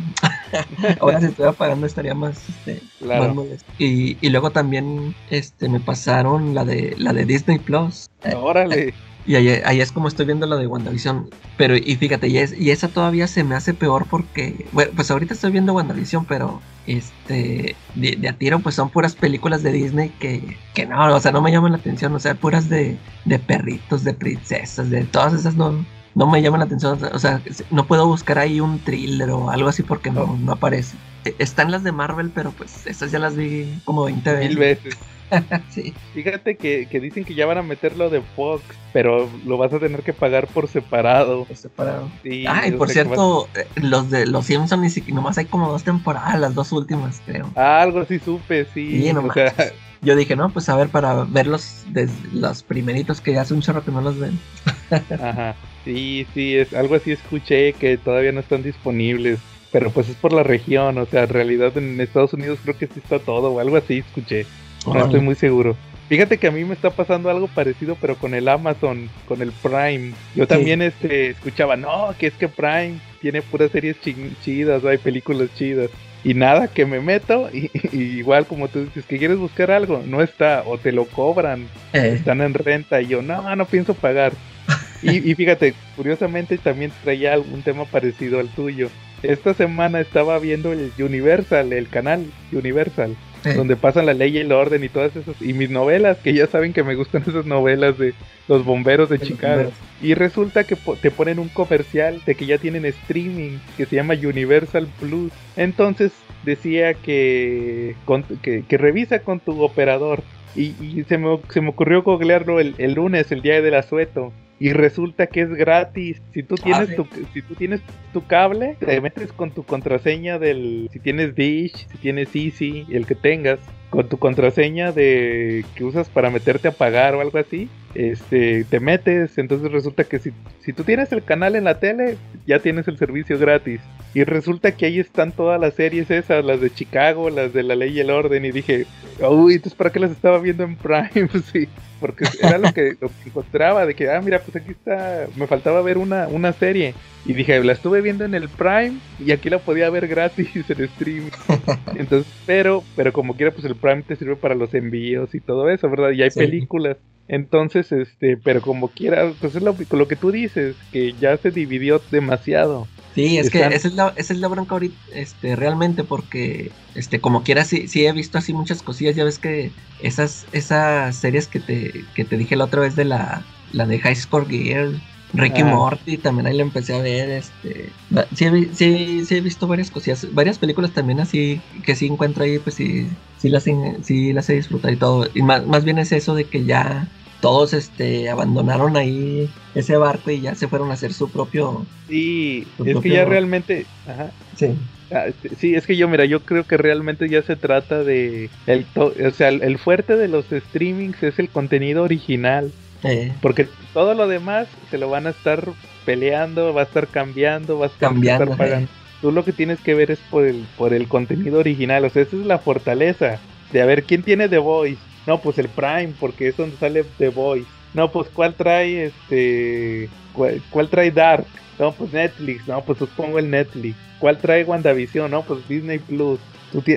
Ahora si estuviera pagando estaría más, este, más molesto. Y, y, luego también este, me pasaron la de, la de Disney Plus. Órale. Y ahí, ahí es como estoy viendo la de WandaVision. Pero, y fíjate, y, es, y esa todavía se me hace peor porque, bueno, pues ahorita estoy viendo WandaVision, pero este, de, de a tiro, pues son puras películas de Disney que, que no, o sea, no me llaman la atención, o sea, puras de, de perritos, de princesas, de todas esas no, no me llaman la atención, o sea, no puedo buscar ahí un thriller o algo así porque no, no aparece. E- Están las de Marvel, pero pues esas ya las vi como 20 Mil veces. sí. Fíjate que, que dicen que ya van a meterlo de Fox, pero lo vas a tener que pagar por separado. por separado. Sí, Ah, y por vas- cierto, eh, los de los Simpsons ni siquiera, nomás hay como dos temporadas, las dos últimas, creo. Ah, algo así supe, sí. Sí, no o sea, manches. Yo dije, no, pues a ver, para verlos desde los primeritos que ya hace un chorro que no los ven. Ajá. Sí, sí, es algo así escuché que todavía no están disponibles. Pero pues es por la región, o sea, en realidad en Estados Unidos creo que sí está todo, o algo así escuché. No Órale. estoy muy seguro. Fíjate que a mí me está pasando algo parecido, pero con el Amazon, con el Prime. Yo también este, escuchaba, no, que es que Prime tiene puras series chi- chidas, hay películas chidas. Y nada, que me meto, y, y igual como tú dices, que quieres buscar algo, no está, o te lo cobran, Eh, están en renta, y yo, no, no pienso pagar. Y, y fíjate, curiosamente también traía algún tema parecido al tuyo. Esta semana estaba viendo el Universal, el canal Universal eh, donde pasan la ley y el orden y todas esas y mis novelas que ya saben que me gustan esas novelas de los bomberos de Chicago. y resulta que po- te ponen un comercial de que ya tienen streaming que se llama Universal Plus. Entonces decía que con- que, que revisa con tu operador y, y se, me, se me ocurrió googlearlo el, el lunes el día del asueto y resulta que es gratis. Si tú tienes sí. tu si tú tienes tu cable, te metes con tu contraseña del si tienes Dish, si tienes Easy, el que tengas, con tu contraseña de que usas para meterte a pagar o algo así, este te metes, entonces resulta que si, si tú tienes el canal en la tele, ya tienes el servicio gratis. Y resulta que ahí están todas las series esas, las de Chicago, las de La Ley y el Orden, y dije, uy, entonces para qué las estaba viendo en Prime, sí, porque era lo que, lo que encontraba, de que, ah, mira, pues aquí está, me faltaba ver una, una serie. Y dije, la estuve viendo en el Prime y aquí la podía ver gratis en stream. Entonces, pero, pero como quiera, pues el Prime te sirve para los envíos y todo eso, ¿verdad? Y hay Sí. películas. Entonces, este, pero como quiera, pues es lo, lo que tú dices, que ya se dividió demasiado. Sí, es que esa es la, esa es la bronca ahorita, este, realmente, porque, este, como quiera, sí, sí he visto así muchas cosillas, ya ves que esas, esas series que te, que te dije la otra vez de la, la de High Score Girl, Ricky Ah. Morty, también ahí la empecé a ver, este, sí, sí, sí he visto varias cosillas, varias películas también así, que sí encuentro ahí, pues sí, sí las, sí las he disfrutado y todo, y más, más bien es eso de que ya todos, este, abandonaron ahí ese barco y ya se fueron a hacer su propio Sí, es que ya realmente, ajá, Sí. Ah, este, Sí, es que yo, mira, yo creo que realmente ya se trata de. El to- o sea, el, el fuerte de los streamings es el contenido original. Eh, Porque todo lo demás se lo van a estar peleando, va a estar cambiando, va a estar, Cambiando, estar pagando. Tú lo que tienes que ver es por el, por el contenido original. O sea, esa es la fortaleza. De a ver, ¿quién tiene The Voice? No, pues el Prime, porque es donde sale The Voice. No, pues ¿cuál trae este. ¿Cuál, cuál trae Dark? No, pues Netflix. No, pues pongo el Netflix. ¿Cuál trae WandaVision? No, pues Disney Plus.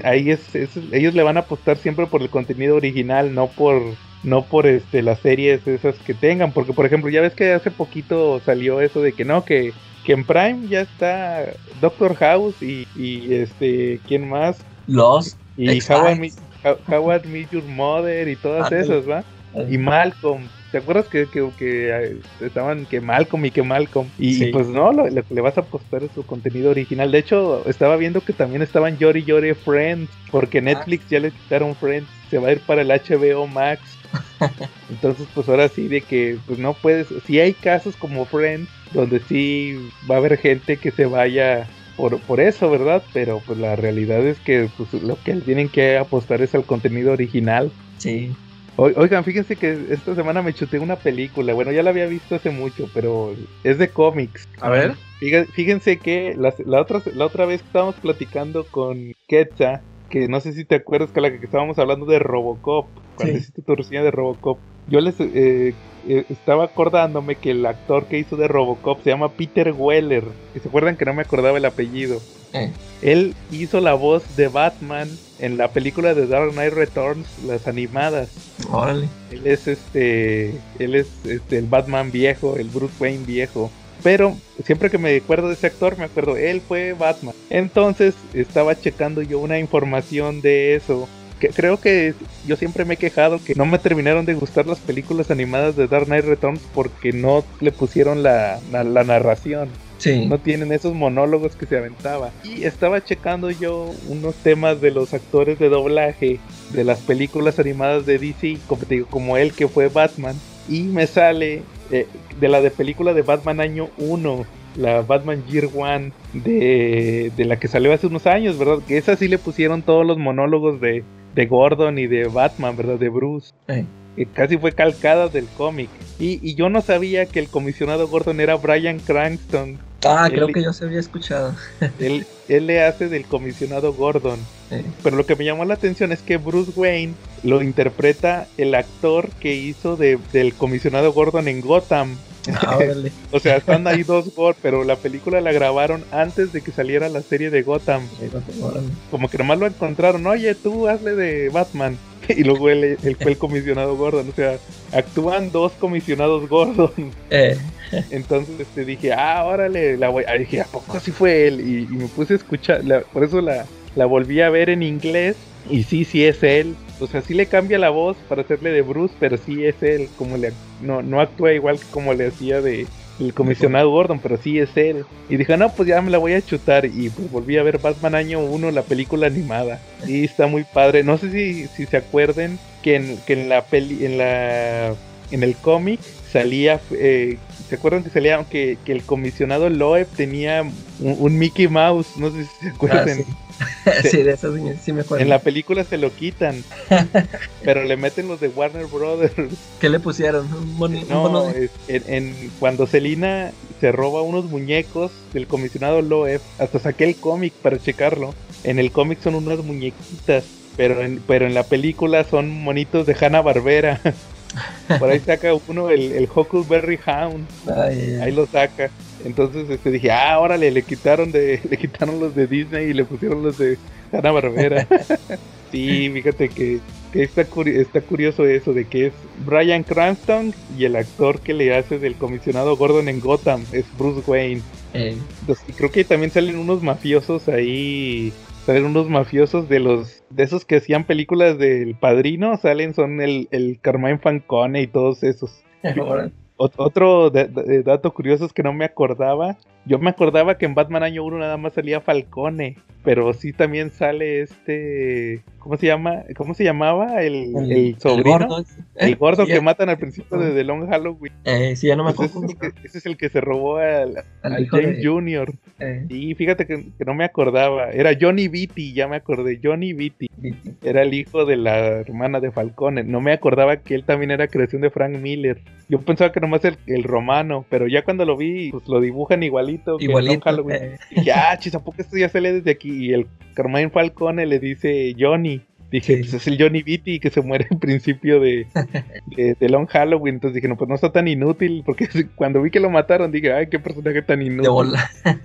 Ahí es, es- ellos le van a apostar siempre por el contenido original, no por no por este las series esas que tengan, porque por ejemplo, ya ves que hace poquito salió eso de que no que que en Prime ya está Doctor House y, y este quién más Los. y. How I, Met, How- How I Met Your Mother y todas esas, ¿va? Y Malcolm. ¿Te acuerdas que, que, que, eh, estaban que Malcolm y que Malcolm? Y, Sí. y pues no, lo, que le vas a apostar su contenido original. De hecho, estaba viendo que también estaban Yori Yori Friends, porque Netflix ya le quitaron Friends, se va a ir para el HBO Max. Entonces, pues ahora sí, de que pues no puedes, si hay casos como Friends, donde sí va a haber gente que se vaya por, por eso, ¿verdad? Pero pues la realidad es que pues, lo que tienen que apostar es al contenido original. Sí. O- Oigan, fíjense que esta semana me chuté una película. Bueno, ya la había visto hace mucho, pero es de cómics. A ver. Fíjense que la, la otra, la otra vez que estábamos platicando con Ketsa, que no sé si te acuerdas que la que estábamos hablando de Robocop, cuando Sí. hiciste tu reseña de Robocop, yo les eh, eh, estaba acordándome que el actor que hizo de Robocop se llama Peter Weller. Se acuerdan que no me acordaba el apellido. Eh. Él hizo la voz de Batman en la película de Dark Knight Returns, las animadas. Órale. Él es este, él es este, el Batman viejo, el Bruce Wayne viejo. Pero siempre que me acuerdo de ese actor, me acuerdo, él fue Batman. Entonces estaba checando yo una información de eso. Que creo que yo siempre me he quejado que no me terminaron de gustar las películas animadas de Dark Knight Returns porque no le pusieron la, la, la narración. Sí. No tienen esos monólogos que se aventaba. Y estaba checando yo unos temas de los actores de doblaje de las películas animadas de DC, como, te digo, como él que fue Batman. Y me sale eh, de la de película de Batman año 1, la Batman Year One, de, de la que salió hace unos años, ¿verdad? Que esa sí le pusieron todos los monólogos de, de Gordon y de Batman, ¿verdad? De Bruce. Casi fue calcada del cómic. Y, y yo no sabía que el comisionado Gordon era Brian Cranston. Ah, Él- creo que yo se había escuchado. Él, él le hace del comisionado Gordon. Eh. Pero lo que me llamó la atención es que Bruce Wayne lo interpreta el actor que hizo de, del comisionado Gordon en Gotham. Ah, órale. O sea, están ahí dos Gord, pero la película la grabaron antes de que saliera la serie de Gotham. Como que nomás lo encontraron, oye, tú hazle de Batman. Y luego él, él fue el comisionado Gordon. O sea, actúan dos comisionados Gordon. Eh, Entonces este, dije, ah, órale, la voy. ah, dije, ¿a poco así fue él? Y, y me puse a escuchar, la- por eso la, la volví a ver en inglés. Y sí, sí es él. O sea, sí le cambia la voz para hacerle de Bruce, pero sí es él. Como le, no, no actúa igual que como le hacía de el comisionado Gordon, pero sí es él. Y dije, no, pues ya me la voy a chutar. Y pues volví a ver Batman Año 1, la película animada. Y está muy padre. No sé si, si se acuerden que en, que en la peli, en la en el cómic salía, eh, ¿se acuerdan que salía que, que el comisionado Loeb tenía un, un Mickey Mouse? No sé si se ah, acuerdan. sí. sí, de eso sí, sí me acuerdo. En la película se lo quitan, pero le meten los de Warner Brothers. ¿Qué le pusieron? Un, No, de- en, en- cuando Selina se roba unos muñecos del comisionado Loeb, hasta saqué el cómic para checarlo. En el cómic son unas muñequitas, pero en, pero en la película son monitos de Hanna Barbera. Por ahí saca uno el, el Huckleberry Hound. Ay. ahí lo saca. Entonces este, dije, ah, órale, le quitaron de, le quitaron los de Disney y le pusieron los de Hanna Barbera. sí, fíjate que, que está, curi- está curioso eso de que es Brian Cranston y el actor que le hace del comisionado Gordon en Gotham es Bruce Wayne. Eh, Entonces, y creo que también salen unos mafiosos ahí. Salen unos mafiosos de los. De esos que hacían películas del padrino. Salen, son el, el Carmine Fancone y todos esos. Otro de- dato curioso es que no me acordaba. Yo me acordaba que en Batman Año 1 nada más salía Falcone. Pero sí también sale este. ¿Cómo se llama? ¿Cómo se llamaba? El, el, sobrino. gordo. El Eh, gordo sí, que eh, matan al principio de The Long Halloween. Eh, sí, ya no me acuerdo. ese, es el que, ese es el que se robó al, Al James de- Jr. Eh, Y fíjate que, que no me acordaba. Era Johnny Vitti, ya me acordé. Johnny Vitti. Era el hijo de la hermana de Falcone. No me acordaba que él también era creación de Frank Miller. Yo pensaba que nomás el, el romano, pero ya cuando lo vi, pues lo dibujan igualito. que en Long igualito. Halloween. eh, Dije, ah, chis, ¿a poco esto ya sale desde aquí? Y el Carmine Falcone le dice Johnny. Dije, Sí. pues es el Johnny Vitti que se muere en principio de, de, de Long Halloween. Entonces dije, no, pues no está tan inútil. Porque cuando vi que lo mataron, dije, ay, qué personaje tan inútil. de bola.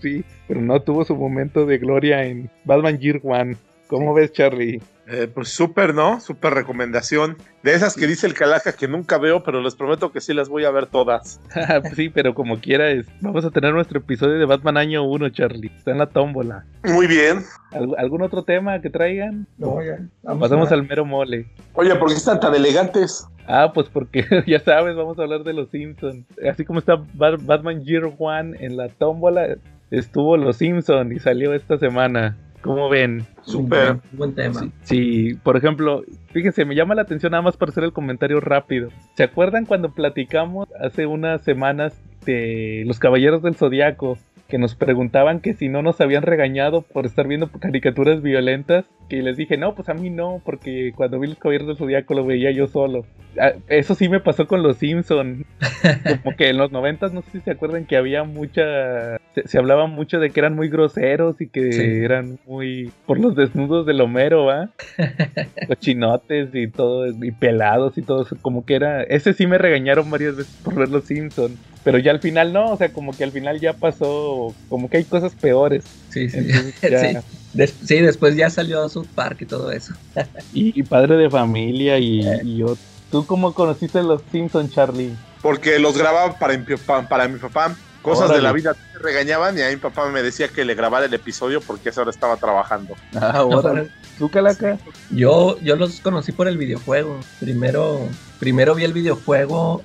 Sí, pero no tuvo su momento de gloria en Batman Year One. ¿Cómo ves, Charlie? Eh, pues súper, ¿no? Súper recomendación. De esas que dice el Calaca que nunca veo, pero les prometo que sí las voy a ver todas. Sí, pero como quiera, es- vamos a tener nuestro episodio de Batman Año 1, Charlie. Está en la tómbola. Muy bien. ¿Alg- ¿Algún otro tema que traigan? No, ya. Vamos Pasamos al mero mole. Oye, ¿por qué están tan elegantes? Ah, pues porque ya sabes, vamos a hablar de los Simpsons. Así como está Ba- Batman Year One en la tómbola, estuvo los Simpsons y salió esta semana. ¿Cómo ven? Súper. Un buen tema. Sí, sí, por ejemplo, fíjense, me llama la atención nada más para hacer el comentario rápido. ¿Se acuerdan cuando platicamos hace unas semanas de los Caballeros del Zodiaco? Que nos preguntaban que si no nos habían regañado por estar viendo caricaturas violentas. Que les dije, no, pues a mí no, porque cuando vi los Caballeros del Zodiaco lo veía yo solo. Ah, Eso sí me pasó con los Simpson. Como que en los noventas, no sé si se acuerdan que había mucha... Se, se hablaba mucho de que eran muy groseros y que Sí. eran muy... por los desnudos del Homero, ¿va? cochinotes y todo, y pelados y todo como que era, ese sí me regañaron varias veces por ver los Simpsons. Pero ya al final no, o sea, como que al final ya pasó, como que hay cosas peores. Sí, sí. Ya- sí. Des- sí, después ya salió South Park y todo eso. y, y padre de familia y, y yo. ¿Tú cómo conociste los Simpsons, Charlie? Porque los grababa para mi papá, para mi papá. Cosas Órale. de la vida me regañaban y a mi papá me decía que le grabara el episodio porque esa hora estaba trabajando. Ah, órale. ¿Tú, Calaca? Yo, yo los conocí por el videojuego. Primero, primero vi el videojuego.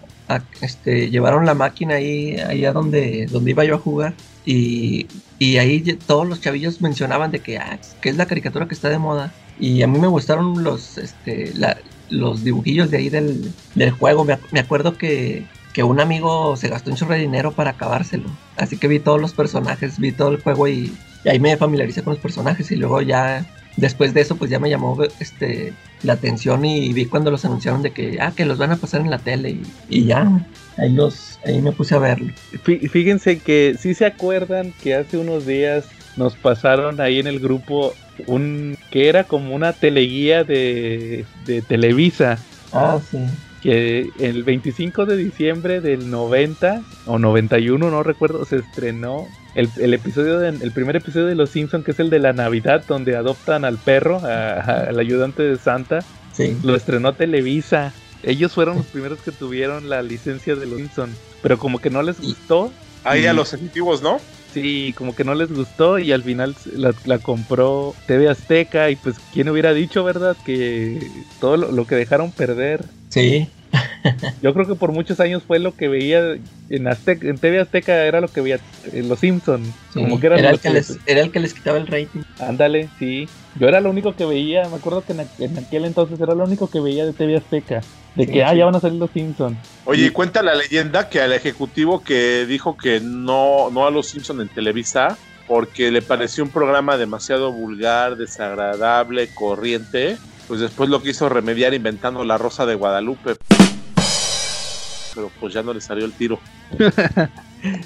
Este, llevaron la máquina ahí, allá donde, donde iba yo a jugar. Y, y ahí todos los chavillos mencionaban de que, ah, es la caricatura que está de moda. Y a mí me gustaron los, este, la- los dibujillos de ahí del, del juego. Me, ac- me acuerdo que, que un amigo se gastó un chorro de dinero para acabárselo. Así que vi todos los personajes, vi todo el juego y ahí me familiaricé con los personajes. Y luego ya después de eso pues ya me llamó este la atención y vi cuando los anunciaron de que ah que los van a pasar en la tele y, y ya ahí los ahí me puse a verlo. Fí- Fíjense que sí se acuerdan que hace unos días nos pasaron ahí en el grupo un que era como una teleguía de, de Televisa. Ah sí que el 25 de diciembre del 90 o 91 no recuerdo se estrenó el, el episodio de- el primer episodio de Los Simpson que es el de la Navidad donde adoptan al perro a- a- al ayudante de Santa sí lo estrenó Televisa. Ellos fueron los primeros que tuvieron la licencia de los Simpson. Pero como que no les gustó. Ahí a los sensitivos, ¿no? Sí, como que no les gustó y al final la, la compró TV Azteca. Y pues, ¿quién hubiera dicho, verdad? Que todo lo, lo que dejaron perder. Sí Yo creo que por muchos años fue lo que veía en, Azteca, en TV Azteca, era lo que veía en Los Simpson. sí. Como que era, el que les era el que les quitaba el rating Ándale, sí. Yo era lo único que veía, me acuerdo que en, aqu- en aquel entonces era lo único que veía de TV Azteca. De Sí, que, ah, ya van a salir los Simpsons. Oye, Sí. y cuenta la leyenda que al ejecutivo que dijo que no, no a los Simpson en Televisa porque le pareció un programa demasiado vulgar, desagradable, corriente, pues después lo quiso remediar inventando La Rosa de Guadalupe. Pero pues ya no le salió el tiro.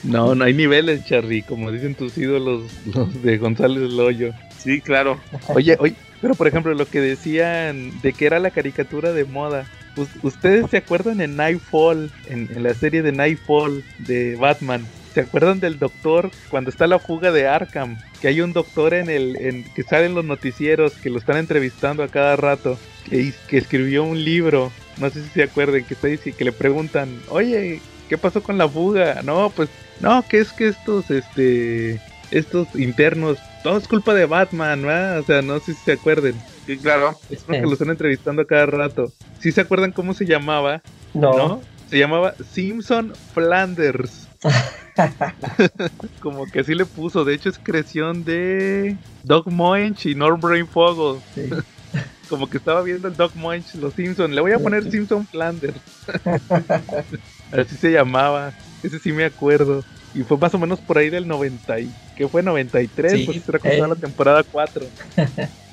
No, no hay niveles, Charly, como dicen tus ídolos, los de González Loyo. Sí, claro. Oye, oye, pero por ejemplo, lo que decían de que era la caricatura de moda. Us- ¿Ustedes se acuerdan en Nightfall, en, en la serie de Nightfall de Batman? ¿Se acuerdan del doctor cuando está la fuga de Arkham? Que hay un doctor en el en, que sale en los noticieros que lo están entrevistando a cada rato, que, que escribió un libro, no sé si se acuerdan, que, está, dic- que le preguntan, oye, ¿qué pasó con la fuga? No, pues, no, que es que estos, este, estos internos, todo es culpa de Batman, ¿verdad? O sea, no sé si se acuerden. Sí, claro. Es porque lo están entrevistando a cada rato. ¿Sí se acuerdan cómo se llamaba? no, ¿No? Se llamaba Simpson Flanders. Como que así le puso. De hecho, es creación de Doc Moench y Norm Brain Fogel. Sí. Como que estaba viendo el Doc Moench, los Simpson. Le voy a poner Simpson Flanders. así se llamaba. Ese sí me acuerdo. Y fue más o menos por ahí del 90. y- ¿Qué fue? 93. Sí, pues cuando eh. la temporada 4.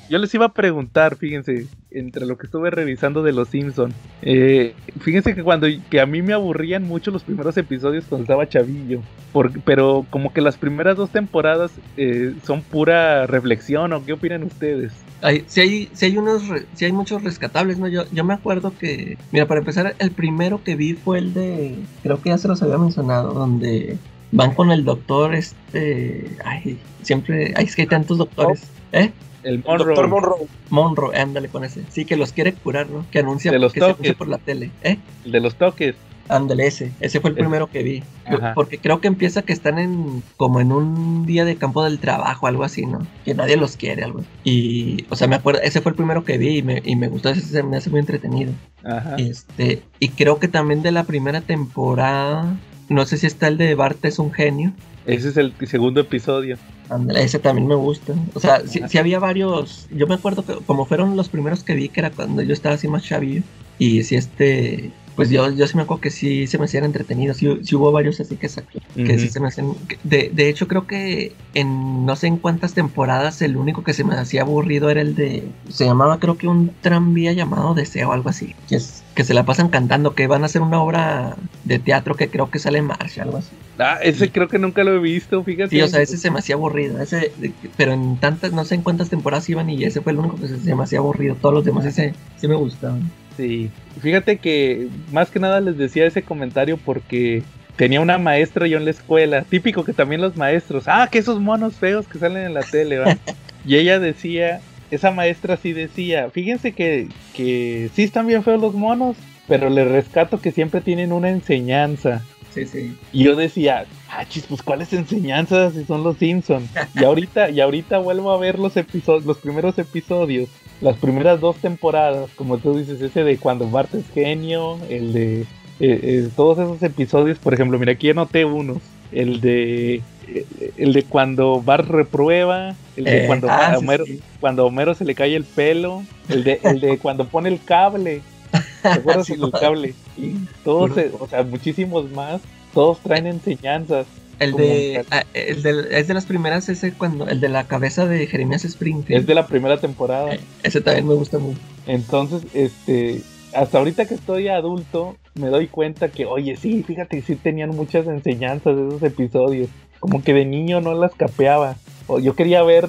Yo les iba a preguntar, fíjense, entre lo que estuve revisando de Los Simpson, eh, fíjense que cuando que a mí me aburrían mucho los primeros episodios cuando estaba chavillo, por- pero como que las primeras dos temporadas eh, son pura reflexión, ¿o qué opinan ustedes? Hay, sí, hay, sí hay unos, sí hay muchos rescatables, ¿no? Yo, yo me acuerdo que, mira, para empezar, el primero que vi fue el de, creo que ya se los había mencionado, donde van con el doctor, este, ay, siempre, ay, es que hay tantos doctores, ¿eh? El Monroe, Doctor Monroe. Monroe, ándale con ese, sí, que los quiere curar, ¿no? Que anuncia, De los que se anuncia toques. por la tele, ¿eh? el de los toques. Ándale, ese, ese fue el primero que vi, Ajá. porque creo que empieza que están en, como en un día de campo del trabajo, algo así, ¿no? Que nadie los quiere, algo. Y, o sea, me acuerdo, ese fue el primero que vi y me, y me gustó, ese se me hace muy entretenido. Ajá. Este, y creo que también de la primera temporada, no sé si está el de Bart es un genio. Ese es el segundo episodio. Ándale, ese también me gusta. O sea, sí, sí había varios. Yo me acuerdo que como fueron los primeros que vi, que era cuando yo estaba así más chavillo. Y si este. Pues yo, yo sí me acuerdo que sí se me hacían entretenidos. Sí, sí hubo varios así que saqué. Que sí se me hacían. De, de hecho, creo que en no sé en cuántas temporadas el único que se me hacía aburrido era el de. Se llamaba, creo que un tranvía llamado Deseo, algo así. Que, es, que se la pasan cantando, que van a hacer una obra de teatro que creo que sale en marcha, algo así. Ah, ese creo que nunca lo he visto, fíjate. Sí, o sea, ese se me hacía aburrido. Ese, pero en tantas, no sé en cuántas temporadas iban y ese fue el único que se, se me hacía aburrido. Todos los demás ese sí me gustaban. Sí, fíjate que más que nada les decía ese comentario porque tenía una maestra yo en la escuela, típico que también los maestros, ah, que esos monos feos que salen en la tele, ¿va? y ella decía, esa maestra sí decía, fíjense que, que sí están bien feos los monos, pero les rescato que siempre tienen una enseñanza. Sí, sí. Y yo decía, ah, chis, pues cuáles enseñanzas si son los Simpsons. Y ahorita, y ahorita vuelvo a ver los episodios, los primeros episodios, las primeras dos temporadas, como tú dices, ese de cuando Bart es genio, el de eh, eh, todos esos episodios, por ejemplo, mira aquí anoté unos, el de eh, el de cuando Bart reprueba, el de Eh, cuando, ah, sí, Homero, sí. cuando Homero se le cae el pelo, el de, el de cuando pone el cable, ¿te acuerdas Sí, del cable? Todos, o sea, muchísimos más, todos traen enseñanzas. El de, ah, el del- es de las primeras ese cuando el de la cabeza de Jeremías Springfield. Es de la primera temporada. Eh, Ese también me gusta mucho. Entonces, este, hasta ahorita que estoy adulto, me doy cuenta que, oye, sí, fíjate, sí tenían muchas enseñanzas de esos episodios. Como que de niño no las capeaba. O yo quería ver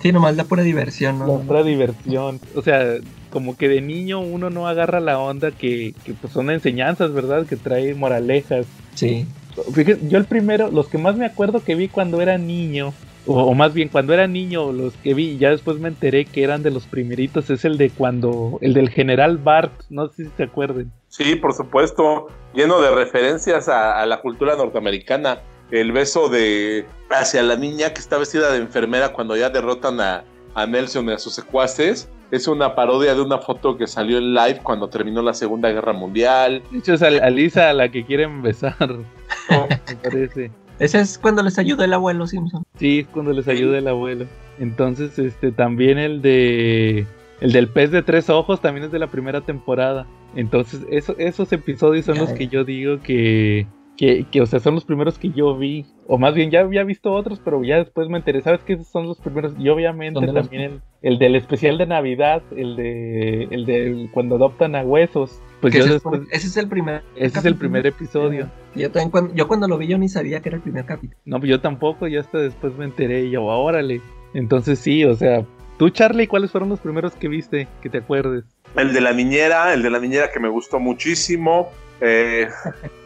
Sí, nomás la pura diversión, la ¿no? otra diversión. O sea, como que de niño uno no agarra la onda que, que pues son enseñanzas, ¿verdad? Que trae moralejas. Sí. Fíjate, yo el primero, los que más me acuerdo que vi cuando era niño, o, o más bien cuando era niño, los que vi, ya después me enteré que eran de los primeritos, es el de cuando, el del general Bart, no sé si se acuerden. Sí, por supuesto, lleno de referencias a, a la cultura norteamericana. El beso de hacia la niña que está vestida de enfermera cuando ya derrotan a, a Nelson y a sus secuaces. Es una parodia de una foto que salió en live cuando terminó la Segunda Guerra Mundial. De hecho es a, a Lisa a la que quieren besar, me parece. Ese es cuando les ayuda el abuelo Simpson. Sí, es cuando les ayuda el abuelo. Entonces, este, también el de, el del pez de tres ojos también es de la primera temporada. Entonces, eso, esos episodios son los que yo digo que, que, que, o sea, son los primeros que yo vi. O más bien, ya había visto otros, pero ya después me enteré. ¿Sabes que esos son los primeros? Y obviamente ¿Dónde los- también el, el del especial de Navidad, el de, el de cuando adoptan a huesos. Pues yo ese, después, es, ese es el primer. ese es el primer episodio. Yo, también cuando, yo cuando lo vi yo ni sabía que era el primer capítulo. No, pues yo tampoco, ya hasta después me enteré y yo, órale. Entonces sí, o sea, tú Charlie, ¿cuáles fueron los primeros que viste? Que te acuerdes. El de la niñera, el de la niñera que me gustó muchísimo. Eh,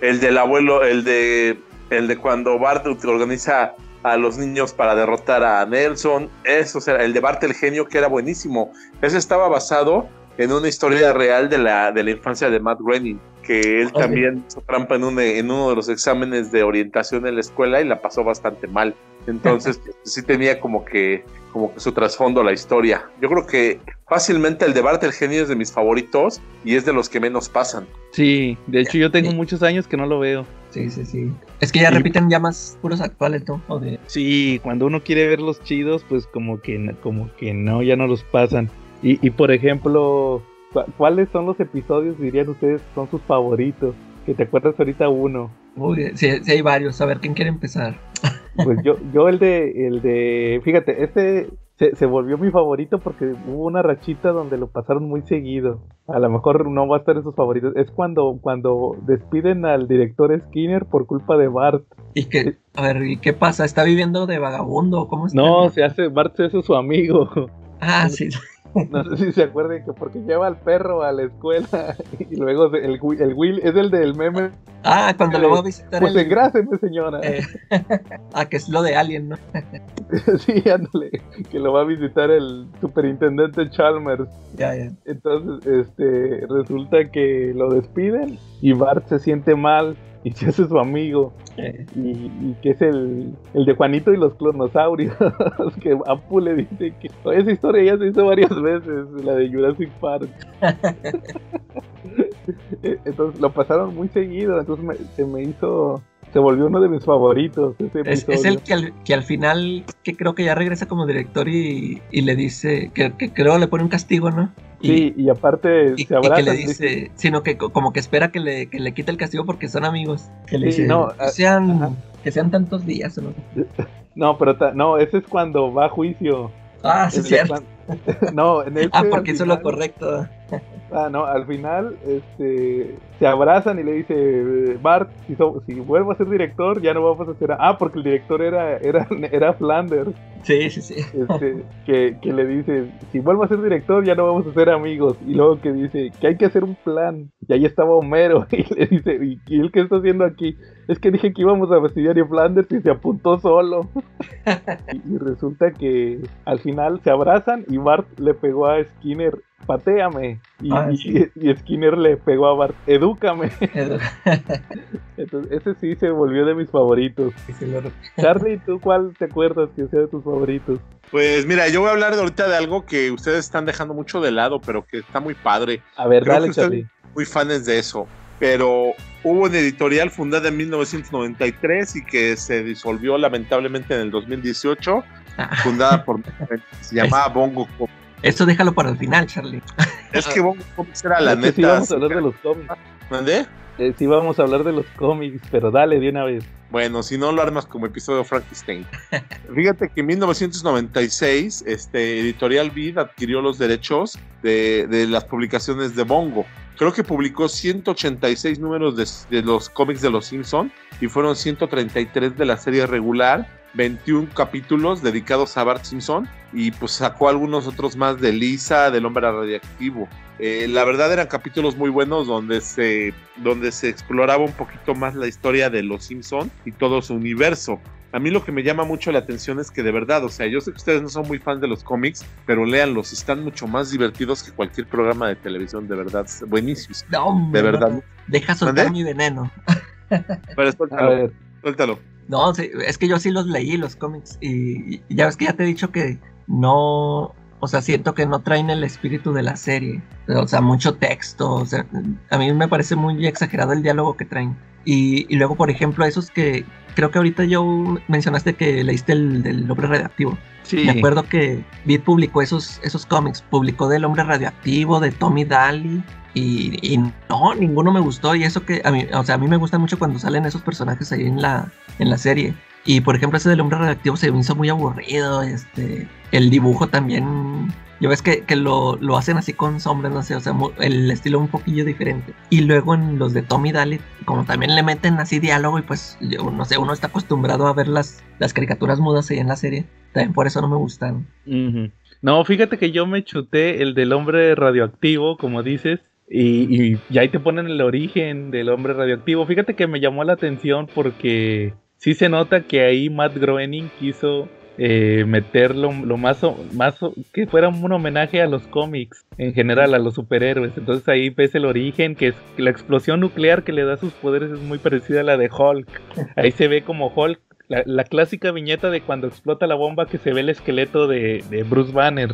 el del abuelo, el de, el de cuando Bart organiza a los niños para derrotar a Nelson. Eso, o sea, el de Bart el genio que era buenísimo. Ese estaba basado en una historia real de la, de la infancia de Matt Groening, que él también hizo trampa en, un- en uno de los exámenes de orientación en la escuela y la pasó bastante mal. Entonces, pues, sí tenía como que, como que su trasfondo la historia. Yo creo que fácilmente el de Bart el genio es de mis favoritos y es de los que menos pasan. Sí, de hecho yo tengo muchos años que no lo veo. Sí, sí, sí. Es que ya repiten ya más puros actuales, ¿no? O de, Sí, cuando uno quiere ver los chidos, pues como que, como que no, ya no los pasan. Y, y por ejemplo, ¿cu- ¿cuáles son los episodios, dirían ustedes, son sus favoritos? Que te acuerdas ahorita uno. uy, sí, sí hay varios. A ver, ¿quién quiere empezar? Pues yo, yo el de, el de, fíjate, este se, se volvió mi favorito porque hubo una rachita donde lo pasaron muy seguido. A lo mejor no va a estar en sus favoritos. Es cuando, cuando despiden al director Skinner por culpa de Bart. ¿Y qué, a ver, ¿y qué pasa? ¿Está viviendo de vagabundo? ¿Cómo está? No, se hace, Bart se hace su amigo. Ah, sí. No sé si se acuerdan que porque lleva al perro a la escuela y luego el, el Will es el del meme. Ah, cuando lo va a visitar Pues el- engráseme, señora. eh, ah, que es lo de Alien, ¿no? sí, ándale. Que lo va a visitar el superintendente Chalmers. Ya, ya. Entonces, este, resulta que lo despiden y Bart se siente mal y se hace su amigo. Y, y que es el, el de Juanito y los clonosaurios. que Apu le dice que esa historia ya se hizo varias veces, la de Jurassic Park. Eh, entonces lo pasaron muy seguido, entonces me- se me hizo, se volvió uno de mis favoritos. Ese es, el que al, que al final, que creo que ya regresa como director y, y le dice, que, que creo le pone un castigo, ¿no? Sí, y aparte y- se y abrazan. que le dice, sino que co- como que espera que le, que le quite el castigo porque son amigos. Que le Sí, dice, no, que ah, sean, ajá. que sean tantos días, ¿o ¿no? No, pero ta- no, ese es cuando va a juicio. Ah, sí, cierto. no, en este Ah, porque hizo lo final- correcto. Ah, no, al final este, se abrazan y le dice, Bart, si, si vuelvo a ser director, ya no vamos a hacer... Ah, porque el director era, era, era Flanders. Sí, sí, sí. Este, que, que, le dice, si vuelvo a ser director, ya no vamos a ser amigos. Y luego que dice, que hay que hacer un plan. Y ahí estaba Homero. Y le dice, ¿y, él qué está haciendo aquí? Es que dije que íbamos a estudiar en Flanders y se apuntó solo. y, y resulta que al final se abrazan y Bart le pegó a Skinner pateame. Ah, y, Skinner le pegó a Bart, edúcame. Entonces, ese sí se volvió de mis favoritos. Charlie, ¿tú cuál te acuerdas que sea de tus favoritos? Pues mira, yo voy a hablar ahorita de algo que ustedes están dejando mucho de lado, pero que está muy padre. A ver, dale, Charlie. Muy fans de eso. Pero hubo una editorial fundada en 1993 y que se disolvió lamentablemente en el 2018, ah. fundada por se llamaba Bongo eso déjalo para el final, Charlie. Es que Bongo Comics era la neta. Sí, vamos a hablar de los cómics. ¿Mandé? Eh, sí, vamos a hablar de los cómics, pero dale de una vez. Bueno, si no lo armas como episodio Frankenstein. Fíjate que en 1996, este, Editorial Vid adquirió los derechos de, de, las publicaciones de Bongo. Creo que publicó 186 números de, de los cómics de Los Simpson y fueron 133 de la serie regular 21 capítulos dedicados a Bart Simpson y pues sacó algunos otros más de Lisa, del hombre radiactivo. Eh, la verdad eran capítulos muy buenos donde se, donde se exploraba un poquito más la historia de los Simpson y todo su universo. A mí lo que me llama mucho la atención es que de verdad, o sea, yo sé que ustedes no son muy fans de los cómics, pero léanlos, están mucho más divertidos que cualquier programa de televisión, de verdad, buenísimos. de verdad. Deja soltar mi veneno. Pero suéltalo, suéltalo. No, es que yo sí los leí, los cómics, y, ya ves que ya te he dicho que no, o sea, siento que no traen el espíritu de la serie, o sea, mucho texto, o sea, a mí me parece muy exagerado el diálogo que traen. Y, luego, por ejemplo, esos que creo que ahorita yo mencionaste que leíste el del hombre radioactivo. Me acuerdo que Beat publicó esos, esos cómics, publicó del hombre radioactivo, de Tommy Daly, y, no, ninguno me gustó. Y eso que a mí, o sea, a mí me gusta mucho cuando salen esos personajes ahí en la, en la serie. Y por ejemplo, ese del hombre radioactivo se me hizo muy aburrido. Este, el dibujo también. Yo ves que, que lo, lo, hacen así con sombras, no sé, o sea, el estilo un poquillo diferente. Y luego en los de Tommy Daly, como también le meten así diálogo, y pues, yo no sé, uno está acostumbrado a ver las, las caricaturas mudas ahí en la serie. También por eso no me gustaron. No, fíjate que yo me chuté el del hombre radioactivo, como dices, y, y, ahí te ponen el origen del hombre radioactivo. Fíjate que me llamó la atención porque sí se nota que ahí Matt Groening quiso eh, meterlo lo más, más que fuera un homenaje a los cómics en general, a los superhéroes. Entonces ahí ves el origen, que es que la explosión nuclear que le da sus poderes es muy parecida a la de Hulk. Ahí se ve como Hulk la, clásica viñeta de cuando explota la bomba que se ve el esqueleto de, Bruce Banner.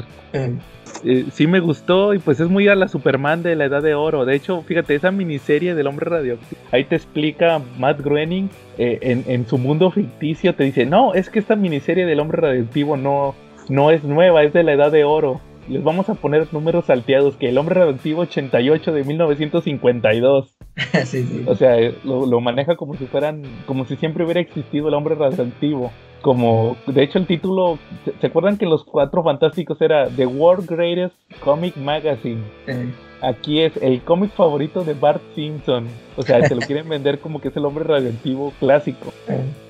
Eh, sí me gustó y pues es muy a la Superman de la Edad de Oro. De hecho, fíjate, esa miniserie del hombre radioactivo, ahí te explica Matt Groening eh, en, en, su mundo ficticio, te dice, no, es que esta miniserie del hombre radioactivo no, no es nueva, es de la Edad de Oro les vamos a poner números salteados, que el hombre radioactivo 88 de 1952. O sea, eh, lo, maneja como si fueran, como si siempre hubiera existido el hombre radioactivo. Como, de hecho el título, ¿se, acuerdan que los cuatro fantásticos era The World Greatest Comic Magazine? Aquí es el cómic favorito de Bart Simpson. O sea, se lo quieren vender como que es el hombre radioactivo clásico.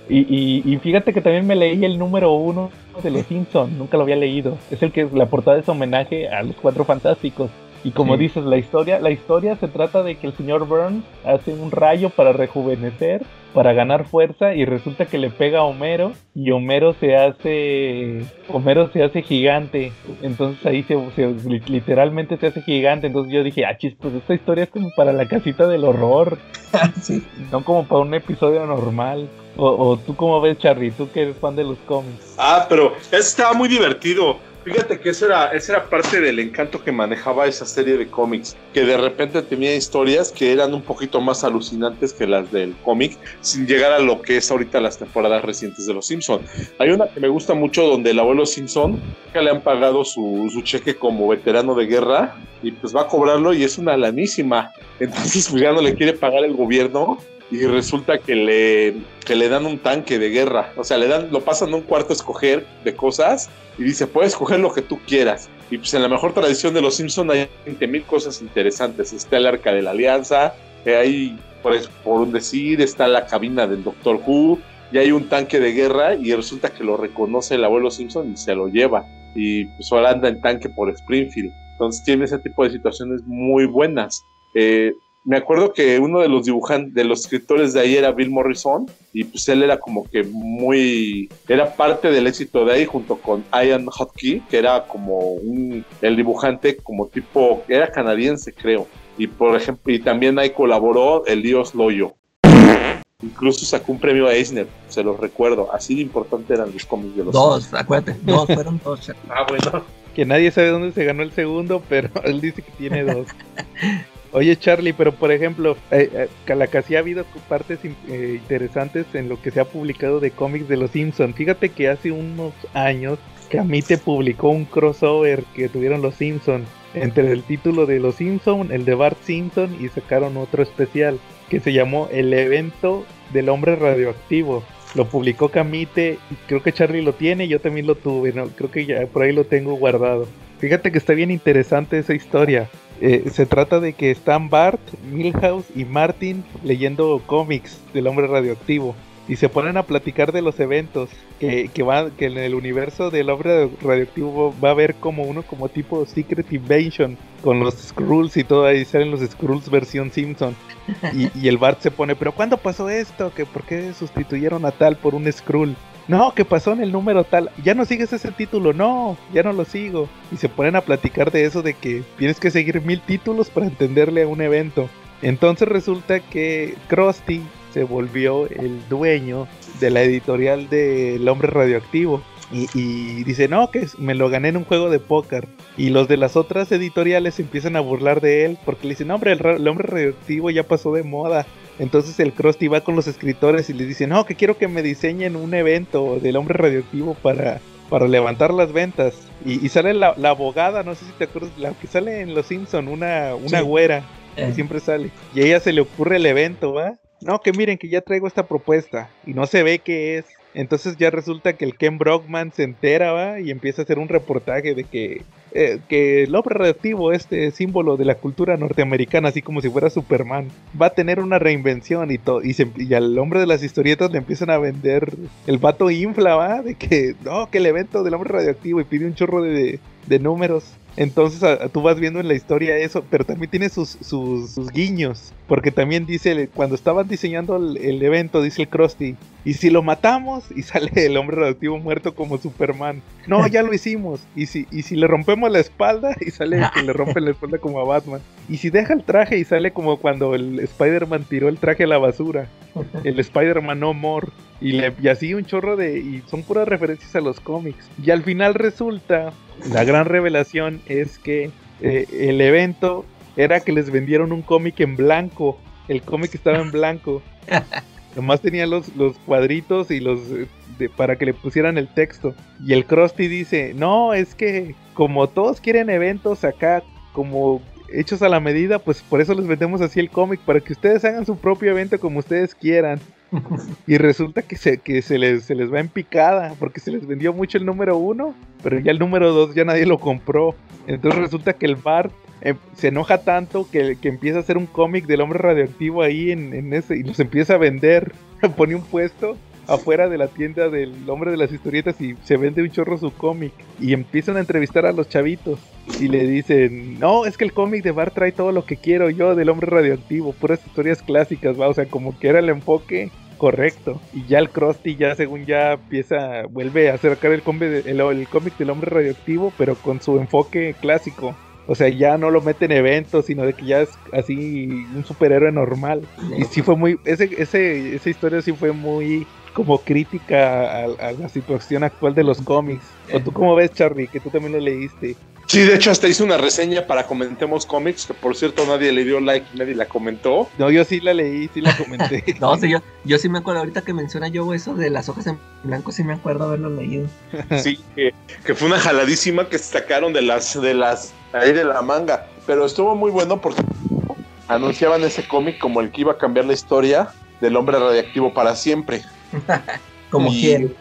Y, fíjate que también me leí el número uno de Los Simpsons, nunca lo había leído. Es el que la portada es homenaje a los Cuatro Fantásticos. Y como dices, la historia, la historia se trata de que el señor Burns hace un rayo para rejuvenecer, para ganar fuerza, y resulta que le pega a Homero, y Homero se hace. Homero se hace gigante. Entonces ahí se, literalmente se hace gigante. Entonces yo dije, ah, chis, pues esta historia es como para la casita del horror. No como para un episodio normal. O, tú cómo ves, Charlie, tú que eres fan de los cómics. Ah, pero estaba muy divertido. Fíjate que esa era, esa era parte del encanto que manejaba esa serie de cómics, que de repente tenía historias que eran un poquito más alucinantes que las del cómic, sin llegar a lo que es ahorita las temporadas recientes de Los Simpson. Hay una que me gusta mucho donde el abuelo Simpson que le han pagado su, su cheque como veterano de guerra y pues va a cobrarlo y es una lanísima. Entonces pues ya le quiere pagar el gobierno y resulta que le, que le dan un tanque de guerra. O sea, le dan, lo pasan a un cuarto a escoger de cosas y dice, puedes escoger lo que tú quieras. Y pues en la mejor tradición de los Simpsons hay 20.000 cosas interesantes. Está el Arca de la Alianza, hay, por, por un decir, está la cabina del Doctor Who, y hay un tanque de guerra y resulta que lo reconoce el abuelo Simpson y se lo lleva. Y pues ahora anda en tanque por Springfield. Entonces tiene ese tipo de situaciones muy buenas. Eh, me acuerdo que uno de los dibujantes, de los escritores de ahí era Bill Morrison, y pues él era como que muy, era parte del éxito de ahí junto con Ian Hotkey, que era como un, el dibujante como tipo, era canadiense creo, y por ejemplo, y también ahí colaboró el Dios Loyo. Incluso sacó un premio a Eisner, se los recuerdo, así de importante eran los cómics de los... Dos, acuérdate, dos, fueron dos. ah, bueno. Que nadie sabe dónde se ganó el segundo, pero él dice que tiene dos. Oye Charlie, pero por ejemplo, eh, eh, ha habido partes eh, interesantes en lo que se ha publicado de cómics de los Simpsons. Fíjate que hace unos años Camite publicó un crossover que tuvieron los Simpsons entre el título de los Simpsons, el de Bart Simpson y sacaron otro especial que se llamó El evento del hombre radioactivo. Lo publicó Camite creo que Charlie lo tiene, yo también lo tuve, ¿no? creo que ya por ahí lo tengo guardado. Fíjate que está bien interesante esa historia. Eh, se trata de que están Bart, Milhouse y Martin leyendo cómics del hombre radioactivo y se ponen a platicar de los eventos que, que, va, que en el universo del hombre radioactivo va a haber como uno como tipo Secret Invasion con los Skrulls y todo ahí salen los Skrulls versión Simpson y, y, el Bart se pone pero ¿cuándo pasó esto? ¿Que ¿Por qué sustituyeron a tal por un Skrull? No, ¿qué pasó en el número tal? Ya no sigues ese título, no, ya no lo sigo. Y se ponen a platicar de eso de que tienes que seguir mil títulos para entenderle a un evento. Entonces resulta que Krusty se volvió el dueño de la editorial del hombre radioactivo. Y, dice, no, que me lo gané en un juego de póker. Y los de las otras editoriales empiezan a burlar de él porque le dicen, no, hombre, el hombre radioactivo ya pasó de moda. Entonces el Krusty va con los escritores y les dice, no, que quiero que me diseñen un evento del hombre radioactivo para, para levantar las ventas. Y, sale la, abogada, no sé si te acuerdas, la que sale en Los Simpson, una, una güera, que eh. siempre sale. Y a ella se le ocurre el evento, ¿va? No, que miren que ya traigo esta propuesta y no se ve qué es. Entonces ya resulta que el Ken Brockman se entera, ¿va? Y empieza a hacer un reportaje de que eh, que el hombre radioactivo, este símbolo de la cultura norteamericana, así como si fuera Superman, va a tener una reinvención y todo. Y, y, al hombre de las historietas le empiezan a vender el vato infla, ¿va? De que, no, que el evento del hombre radioactivo y pide un chorro de, de números. Entonces tú vas viendo en la historia eso, pero también tiene sus, sus, guiños. Porque también dice, cuando estaban diseñando el, evento, dice el Krusty, ¿y si lo matamos? Y sale el hombre radioactivo muerto como Superman. No, ya lo hicimos. ¿Y si, y si le rompemos la espalda? Y sale que le rompe la espalda como a Batman. ¿Y si deja el traje y sale como cuando el Spider-Man tiró el traje a la basura? El Spider-Man No More. Y, le, y así un chorro de... Y son puras referencias a los cómics. Y al final resulta la gran revelación es que eh, el evento era que les vendieron un cómic en blanco. El cómic estaba en blanco. Nomás tenía los, los cuadritos y los de, para que le pusieran el texto. Y el Krusty dice, no, es que como todos quieren eventos acá, como hechos a la medida, pues por eso les vendemos así el cómic, para que ustedes hagan su propio evento como ustedes quieran. y resulta que se, que se les, se les va en picada, porque se les vendió mucho el número uno, pero ya el número dos ya nadie lo compró. Entonces resulta que el Bart eh, se enoja tanto que, que, empieza a hacer un cómic del hombre radioactivo ahí en, en, ese y los empieza a vender. Pone un puesto afuera de la tienda del hombre de las historietas y se vende un chorro su cómic. Y empiezan a entrevistar a los chavitos. Y le dicen, no, es que el cómic de Bart trae todo lo que quiero yo del hombre radioactivo, puras historias clásicas, va, o sea, como que era el enfoque correcto. Y ya el Krusty ya según ya empieza, vuelve a acercar el cómic, el, cómic del hombre radioactivo, pero con su enfoque clásico. O sea, ya no lo mete en eventos, sino de que ya es así un superhéroe normal. Y sí fue muy, ese, ese, esa historia sí fue muy como crítica a, la situación actual de los cómics. ¿O tú cómo ves, Charlie? Que tú también lo leíste. Sí, de hecho hasta hice una reseña para Comentemos Cómics, que por cierto nadie le dio like, nadie la comentó. No, yo sí la leí, sí la comenté. no, sí, yo, yo sí me acuerdo, ahorita que menciona yo eso de las hojas en blanco, sí me acuerdo haberlo leído. sí, que, que, fue una jaladísima que sacaron de las, de las, ahí de la manga. Pero estuvo muy bueno porque anunciaban ese cómic como el que iba a cambiar la historia del hombre radiactivo para siempre. Como quién.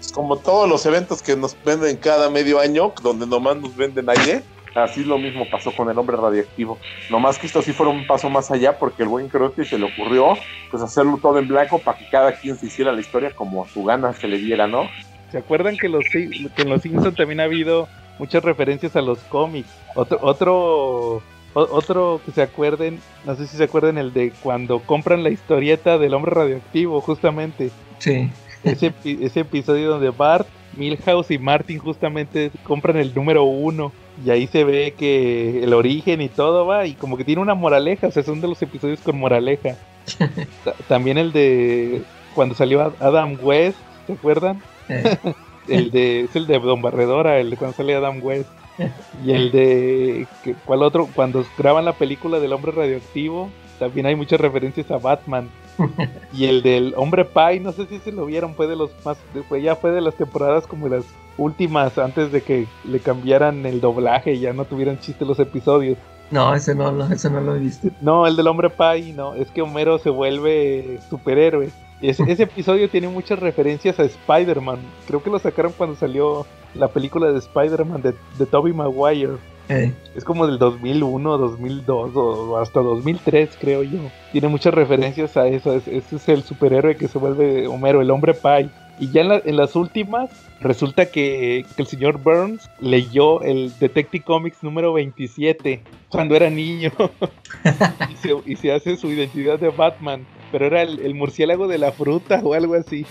Es como todos los eventos que nos venden cada medio año, donde nomás nos venden aire. Así lo mismo pasó con el hombre radioactivo. Nomás que esto sí fue un paso más allá porque el buen Krusty se le ocurrió pues hacerlo todo en blanco para que cada quien se hiciera la historia como a su gana se le diera, ¿no? ¿Se acuerdan que, los, que en los Simpsons también ha habido muchas referencias a los cómics? Otro, otro, otro que se acuerden, no sé si se acuerdan el de cuando compran la historieta del hombre radioactivo, justamente. Sí. Ese, ese episodio donde Bart, Milhouse y Martin justamente compran el número uno y ahí se ve que el origen y todo va y como que tiene una moraleja, o sea, son de los episodios con moraleja. También el de cuando salió Adam West, ¿se acuerdan? Eh. el de es el de Don Barredora, el de cuando sale Adam West. Y el de ¿cuál otro? Cuando graban la película del hombre radioactivo, también hay muchas referencias a Batman. y el del hombre Pie, no sé si se lo vieron, fue de los más, fue, ya fue de las temporadas como las últimas antes de que le cambiaran el doblaje y ya no tuvieran chiste los episodios. No, ese no, ese no lo he visto. No, el del hombre Pie, no, es que Homero se vuelve superhéroe. Ese, ese episodio tiene muchas referencias a Spider-Man. Creo que lo sacaron cuando salió la película de Spider-Man de, de Tobey Maguire. Eh. Es como del 2001, 2002 o hasta 2003, creo yo. Tiene muchas referencias a eso. ese es el superhéroe que se vuelve Homero, el hombre Pie. Y ya en, las últimas, resulta que, el señor Burns leyó el Detective Comics número 27 cuando era niño. y, se, hace su identidad de Batman. Pero era el, murciélago de la fruta o algo así.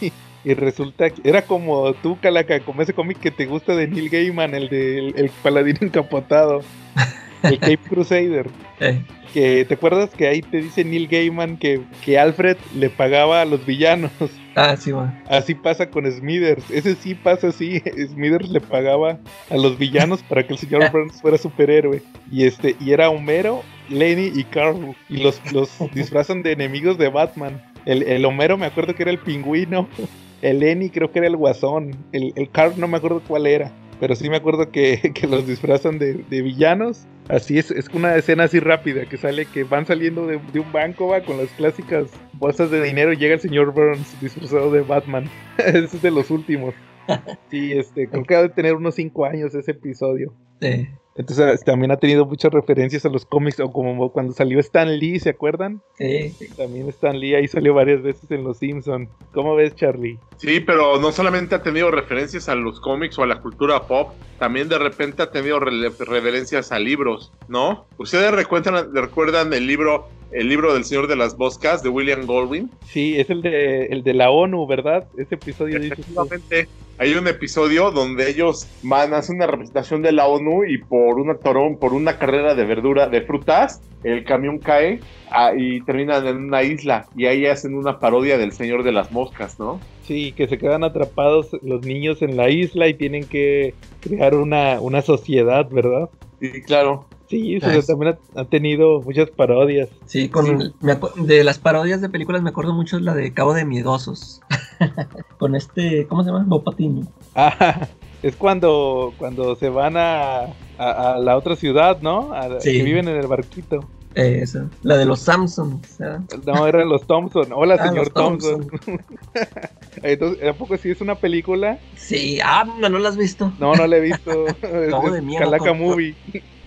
Y resulta que era como tú, Calaca, como ese cómic que te gusta de Neil Gaiman, el de el, paladín encapotado. el Cape Crusader. Eh. Que te acuerdas que ahí te dice Neil Gaiman que, que Alfred le pagaba a los villanos. Ah, sí, man. Así pasa con Smithers. Ese sí pasa así. Smithers le pagaba a los villanos para que el señor Burns fuera superhéroe. Y este, y era Homero, Lenny y Carl. Y los, los disfrazan de enemigos de Batman. El, el Homero me acuerdo que era el pingüino. El Lenny creo que era el guasón. El, el Carl no me acuerdo cuál era. Pero sí me acuerdo que, los disfrazan de, villanos. Así es, es una escena así rápida que sale que van saliendo de, un banco, va con las clásicas bolsas de dinero y llega el señor Burns disfrazado de Batman. ese es de los últimos. Sí, este, creo que ha de tener unos 5 años ese episodio. Sí. Entonces también ha tenido muchas referencias a los cómics, o como cuando salió Stan Lee, ¿se acuerdan? Sí. También Stan Lee ahí salió varias veces en Los Simpson. ¿Cómo ves, Charlie? Sí, pero no solamente ha tenido referencias a los cómics o a la cultura pop, también de repente ha tenido referencias a libros, ¿no? ¿Ustedes recuerdan, recuerdan el libro el libro del Señor de las Boscas de William Goldwyn? Sí, es el de, el de la ONU, ¿verdad? Ese episodio. Efectivamente, hay un episodio donde ellos van a hacer una representación de la ONU y por una torón, por una carrera de verdura, de frutas, el camión cae ah, y terminan en una isla y ahí hacen una parodia del Señor de las Moscas, ¿no? Sí, que se quedan atrapados los niños en la isla y tienen que crear una, una sociedad, ¿verdad? Sí, claro. Sí, también ha, tenido muchas parodias. Sí, con de las parodias de películas me acuerdo mucho la de Cabo de Miedosos. con este, ¿cómo se llama? Bopatiño. Ah, es cuando, cuando se van a, a, la otra ciudad, ¿no? sí. Que viven en el barquito. Eso, la de los Samsung. No, eran los Thompson. Hola, ah, señor Thompson. Entonces, ¿a poco sí es una película? Sí, ah, no, la has visto. No, no la he visto. Cabo de miedo. Calaca Movie.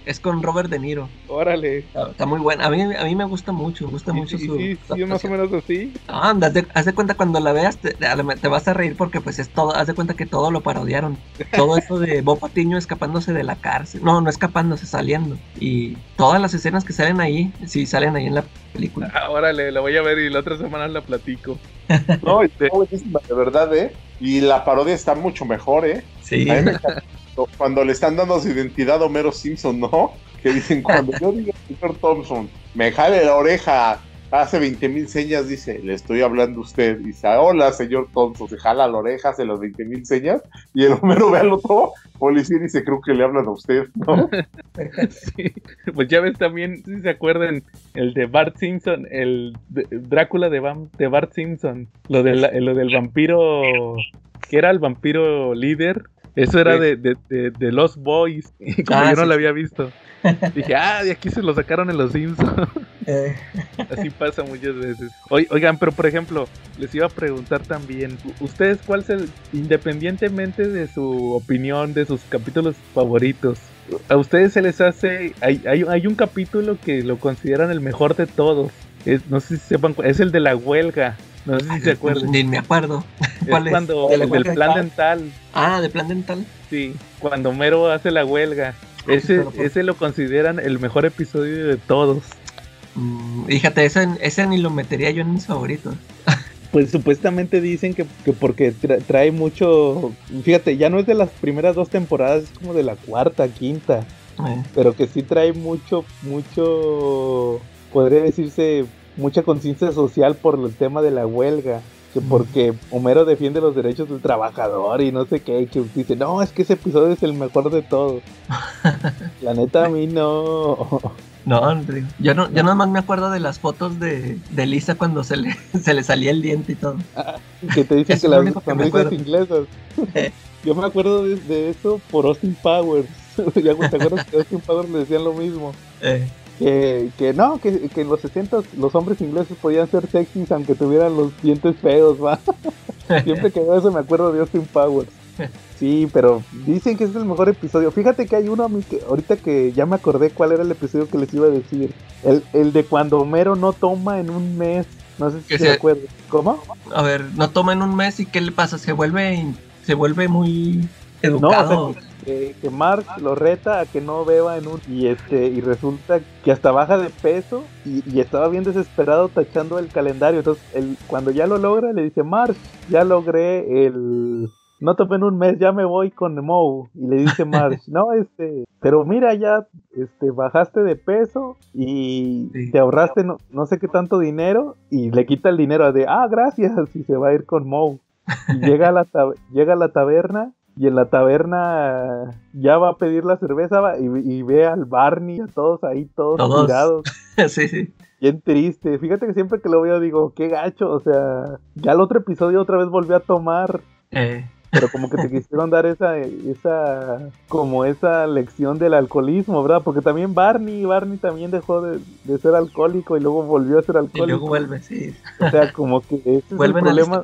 Es con Robert De Niro. Órale. Está, muy buena. A mí, a mí me gusta mucho, me gusta mucho su. Sí, sí, más o menos así. Haz de, haz de cuenta cuando la veas, te, te, vas a reír porque pues es todo, haz de cuenta que todo lo parodiaron. Todo eso de Bob Patiño escapándose de la cárcel. No, no escapándose, saliendo. Y todas las escenas que salen ahí, sí salen ahí en la película. Ah, órale, la voy a ver y la otra semana la platico. no, es buenísima, de verdad, ¿eh? Y la parodia está mucho mejor, ¿eh? Sí. Cuando le están dando su identidad a Homero Simpson, ¿no? que dicen, cuando yo digo señor Thompson, me jale la oreja, hace 20 mil señas, dice, le estoy hablando a usted. Dice, hola, señor Thompson, se jala la oreja, hace las 20 mil señas, y el Homero ve al otro policía y dice, creo que le hablan a usted, ¿no? Pues ya ves también, si se acuerdan, el de Bart Simpson, el Drácula de, de Bart Simpson, lo, de lo del vampiro, que era el vampiro líder, eso era de, de, de, Lost Boys. Y como ah, yo no lo había visto. Dije, ah, de aquí se lo sacaron en los Simpsons. Eh, Así pasa muchas veces. Oi- Oigan, pero por ejemplo, les iba a preguntar también, ¿ustedes cuál es el, independientemente de su opinión, de sus capítulos favoritos, a ustedes se les hace, hay, hay, hay un capítulo que lo consideran el mejor de todos, es, no sé si sepan, cu- es el de la huelga, no sé si se acuerdan. Ni me acuerdo. ¿Cuál es cuando, ¿De la del plan dental, Ah, de plan dental. sí, cuando Mero hace la huelga. Ese, pero por- ese lo consideran el mejor episodio de todos. Mm, fíjate, ese, ese ni lo metería yo en mis favoritos. Pues supuestamente dicen que, que porque tra- trae mucho. Fíjate, ya no es de las primeras dos temporadas, es como de la cuarta, quinta. Eh, Pero que sí trae mucho, mucho. Podría decirse, mucha conciencia social por el tema de la huelga. Que porque Homero defiende los derechos del trabajador y no sé qué. Que dice, no, es que ese episodio es el mejor de todos. La neta, a mí no. No, yo no, yo nada más me acuerdo de las fotos de, de Lisa cuando se le, se le salía el diente y todo. que te dicen Es que las sonrisas inglesas. Yo me acuerdo de, de eso por Austin Powers. ya te acuerdas que Austin Powers le decían lo mismo. Eh, Que, que no, que, que en los 60 los hombres ingleses podían ser sexys aunque tuvieran los dientes feos, va. Siempre que veo eso me acuerdo de Austin Powers. Sí, pero dicen que es el mejor episodio. Fíjate que hay uno a mí que ahorita que ya me acordé cuál era el episodio que les iba a decir. El, el de cuando Homero no toma en un mes. No sé si se acuerdan. ¿Cómo? a ver, no toma en un mes y ¿qué le pasa? Se vuelve, se vuelve muy No, educado. o sea, que, que Mark lo reta a que no beba en un y este y resulta que hasta baja de peso y, y estaba bien desesperado tachando el calendario. Entonces él, cuando ya lo logra le dice Mark ya logré el no tomé en un mes ya me voy con Moe y le dice Mark no este pero mira ya este bajaste de peso y Sí. te ahorraste no, no sé qué tanto dinero y le quita el dinero de ah gracias y se va a ir con Moe. Y llega a la llega a la taberna y en la taberna ya va a pedir la cerveza y, y ve al Barney, a todos ahí, todos, Todos. tirados, sí, sí. bien triste. Fíjate que siempre que lo veo digo, qué gacho, o sea, ya el otro episodio otra vez volvió a tomar, Eh, pero como que te quisieron dar esa, esa, como esa lección del alcoholismo, ¿verdad? Porque también Barney, Barney también dejó de, de ser alcohólico y luego volvió a ser y alcohólico. luego vuelve, sí. O sea, como que ese es el al problema.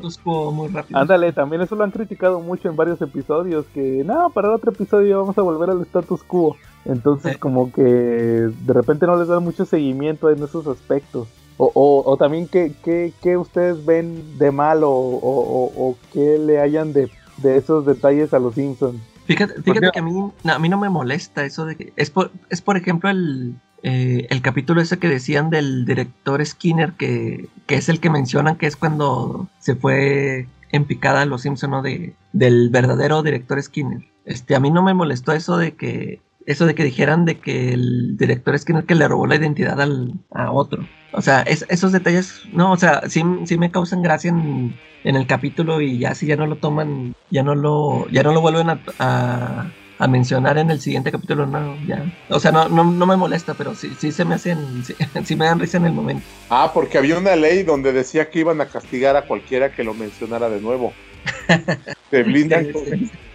muy rápido. Ándale, también eso lo han criticado mucho en varios episodios, que no, para el otro episodio vamos a volver al status quo. Entonces Sí. como que de repente no les dan mucho seguimiento en esos aspectos. O, o, o también que, que, que ustedes ven de mal o, o, o, que le hayan de, de esos detalles a los Simpsons. Fíjate, fíjate Porque- que a mí, no, a mí no me molesta eso de que. Es por, es por ejemplo el, eh, el capítulo ese que decían del director Skinner, que, que es el que mencionan que es cuando se fue en picada a los Simpson, ¿no? De, del verdadero director Skinner. Este, a mí no me molestó eso de que. Eso de que dijeran de que el director Skinner que le robó la identidad al, a otro. O sea, es- esos detalles, no, o sea, sí, sí me causan gracia en, en el capítulo y ya si ya no lo toman, ya no lo, ya no lo vuelven a, a- a mencionar en el siguiente capítulo, no, ya. O sea, no, no, no me molesta, pero sí, sí se me hacen, sí, sí me dan risa en el momento. Ah, porque había una ley donde decía que iban a castigar a cualquiera que lo mencionara de nuevo. Te blindan, con,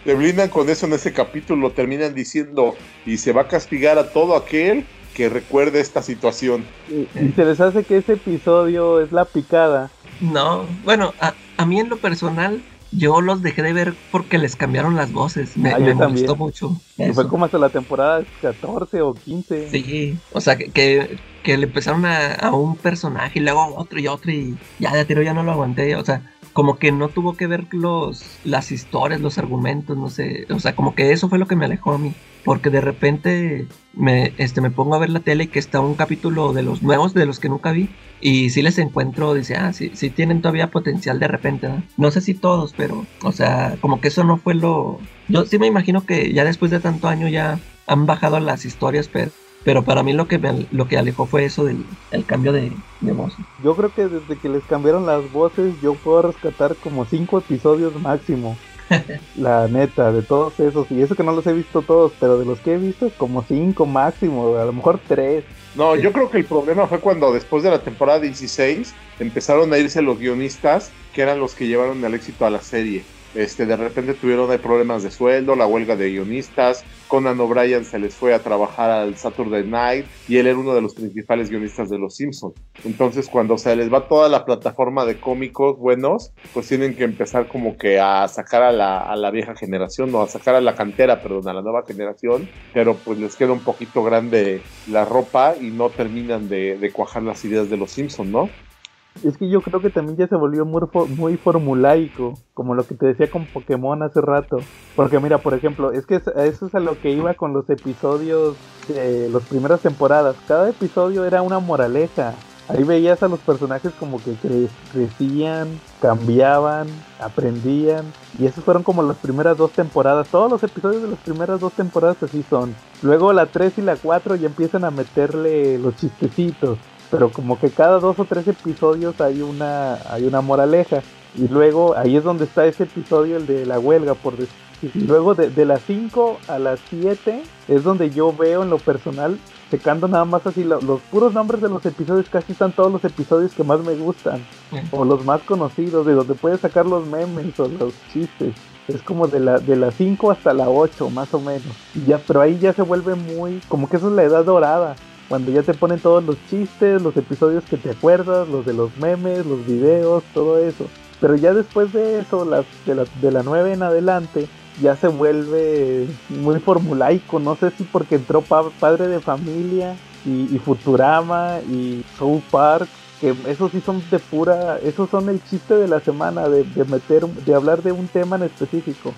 te blindan con eso en ese capítulo, terminan diciendo, y se va a castigar a todo aquel que recuerde esta situación. Y, y se les hace que ese episodio es la picada. No, bueno, a, a mí en lo personal, yo los dejé de ver porque les cambiaron las voces. Me, Ah, me también. mucho. Y fue como hasta la temporada 14 o 15. Sí, o sea, que, que, que le empezaron a, a un personaje y luego a otro y otro y ya de tiro ya no lo aguanté. O sea, como que no tuvo que ver los, las historias, los argumentos, no sé. O sea, como que eso fue lo que me alejó a mí. Porque de repente me, este, me pongo a ver la tele y que está un capítulo de los nuevos, de los que nunca vi. Y sí les encuentro, dice, ah, sí, sí tienen todavía potencial de repente. ¿no? no sé si todos, pero, o sea, como que eso no fue lo... Yo sí me imagino que ya después de tanto año ya han bajado las historias, pero, pero para mí lo que, me, lo que alejó fue eso del el cambio de, de voz. Yo creo que desde que les cambiaron las voces, yo puedo rescatar como cinco episodios máximo. La neta, de todos esos. Y eso que no los he visto todos, pero de los que he visto, como cinco máximo. A lo mejor tres. No, yo creo que el problema fue cuando después de la temporada 16 empezaron a irse los guionistas que eran los que llevaron el éxito a la serie. Este, de repente tuvieron problemas de sueldo, la huelga de guionistas, Conan O'Brien se les fue a trabajar al Saturday Night y él era uno de los principales guionistas de Los Simpsons. Entonces cuando se les va toda la plataforma de cómicos buenos, pues tienen que empezar como que a sacar a la, a la vieja generación, no, a sacar a la cantera, perdón, a la nueva generación, pero pues les queda un poquito grande la ropa y no terminan de, de cuajar las ideas de Los Simpsons, ¿no? Es que yo creo que también ya se volvió muy, formulaico, como lo que te decía con Pokémon hace rato. Porque mira, por ejemplo, es que eso es a lo que iba con los episodios de las primeras temporadas. Cada episodio era una moraleja. Ahí veías a los personajes como que crecían, cambiaban, aprendían. Y esas fueron como las primeras dos temporadas. Todos los episodios de las primeras dos temporadas así son. Luego la 3 y la 4 ya empiezan a meterle los chistecitos pero como que cada dos o tres episodios hay una, hay una moraleja. Y luego ahí es donde está ese episodio, el de la huelga, por decir. Y luego de, de las 5 a las 7 es donde yo veo en lo personal, secando nada más así los puros nombres de los episodios, casi están todos los episodios que más me gustan, o los más conocidos, de donde puedes sacar los memes o los chistes. Es como de la de las 5 hasta la 8, más o menos. Y ya, pero ahí ya se vuelve muy, como que eso es la edad dorada cuando ya te ponen todos los chistes, los episodios que te acuerdas, los de los memes, los videos, todo eso. Pero ya después de eso, las, de, la, de la 9 en adelante, ya se vuelve muy formulaico. No sé si porque entró Padre de Familia y, Futurama y South Park, que esos sí son de pura, esos son el chiste de la semana, de, de meter, de hablar de un tema en específico.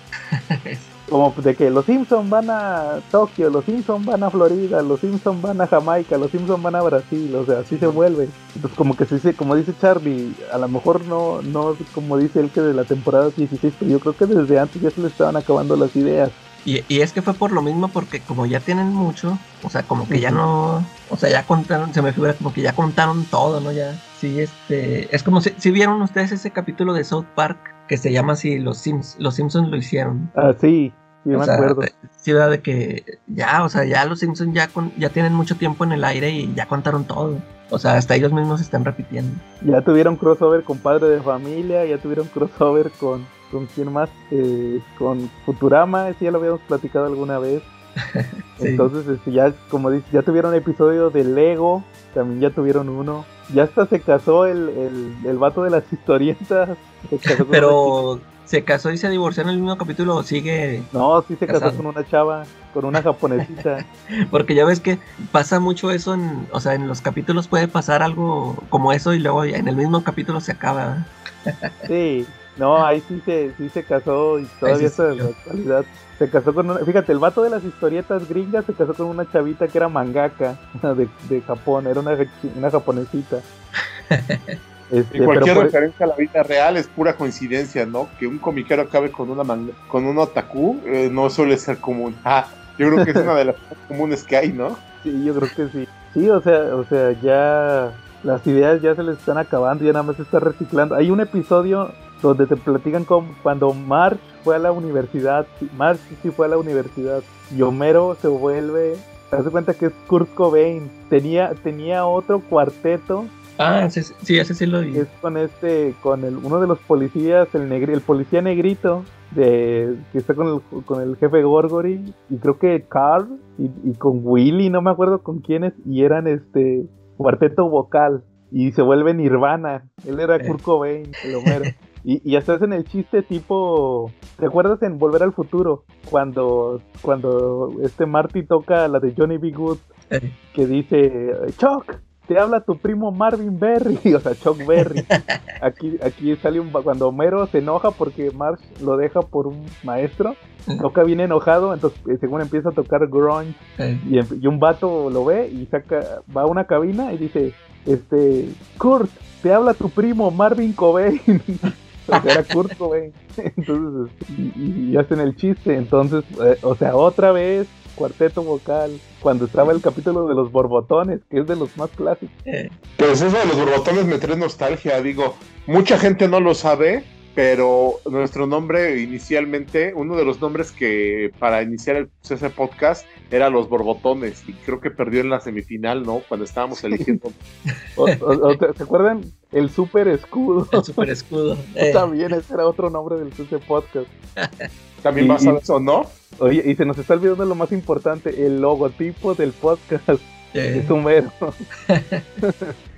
como de que los Simpsons van a Tokio, los Simpsons van a Florida, los Simpsons van a Jamaica, los Simpsons van a Brasil, o sea, así se vuelve. Entonces como que se dice, como dice Charlie, a lo mejor no, no como dice él que de la temporada 16, pero yo creo que desde antes ya se le estaban acabando las ideas. Y, y, es que fue por lo mismo, porque como ya tienen mucho, o sea, como que ya no, o sea, ya contaron, se me figura como que ya contaron todo, ¿no? Ya, sí, este, es como si, si vieron ustedes ese capítulo de South Park que se llama así, los, Sims, los Simpsons lo hicieron. Ah, sí, Sí, me acuerdo. Sí, de que ya, o sea, ya los Simpsons ya, ya tienen mucho tiempo en el aire y ya contaron todo. O sea, hasta ellos mismos se están repitiendo. Ya tuvieron crossover con Padre de Familia, ya tuvieron crossover con, con quién más, eh, con Futurama, ese ya lo habíamos platicado alguna vez. Entonces, este, ya, como dices, ya tuvieron episodio de Lego, también ya tuvieron uno. Ya hasta se casó el, el, el vato de las historietas. Pero se casó y se divorció en el mismo capítulo o sigue. No, sí se casó con una chava, con una japonesita. Porque ya ves que pasa mucho eso en, o sea, en los capítulos puede pasar algo como eso y luego en el mismo capítulo se acaba. sí, no, ahí sí se, sí se casó y todavía está en la actualidad. Se casó con una, fíjate, el vato de las historietas gringas se casó con una chavita que era mangaka de, de Japón, era una, una japonesita. Este, y cualquier referencia a la vida real es pura coincidencia, ¿no? Que un comiquero acabe con una con un otaku eh, no suele ser común. Ah, yo creo que es una de las más comunes que hay, ¿no? Sí, yo creo que sí. Sí, o sea, o sea, ya las ideas ya se les están acabando, ya nada más se está reciclando. Hay un episodio donde te platican como cuando March fue a la universidad, March sí fue a la universidad y Homero se vuelve, te das cuenta que es Kurt Cobain, tenía, tenía otro cuarteto Ah, sí, ese sí lo vi. Es con este, con el, uno de los policías, el negri, el policía negrito, de, que está con el, con el jefe Gorgory, y creo que Carl, y, con Willy, no me acuerdo con quiénes, y eran este cuarteto vocal, y se vuelve Nirvana. Él era eh. Kurt Cobain, el Homero. Y, y, hasta hacen el chiste tipo, ¿te acuerdas en Volver al Futuro? Cuando, cuando este Marty toca la de Johnny B. Good, eh. que dice, Chuck, te habla tu primo Marvin Berry, o sea, Chuck Berry. Aquí, aquí sale un cuando Homero se enoja porque Marsh lo deja por un maestro, toca bien enojado, entonces eh, según empieza a tocar grunge y, y, un vato lo ve y saca, va a una cabina y dice, este, Kurt, te habla tu primo Marvin Cobain. era Kurt Cobain. Entonces, y, y, hacen el chiste, entonces, eh, o sea, otra vez cuarteto vocal cuando estaba el capítulo de los borbotones, que es de los más clásicos. Pues eso de los borbotones me trae nostalgia, digo, mucha gente no lo sabe, pero nuestro nombre inicialmente, uno de los nombres que para iniciar el CC Podcast era Los Borbotones y creo que perdió en la semifinal, ¿no? Cuando estábamos eligiendo. O- o- o ¿te- ¿Se acuerdan? El super escudo. El super escudo. Eh, También ese era otro nombre del CC Podcast. También y- en eso, ¿no? Oye, y se nos está olvidando lo más importante, el logotipo del podcast eh, es Homero.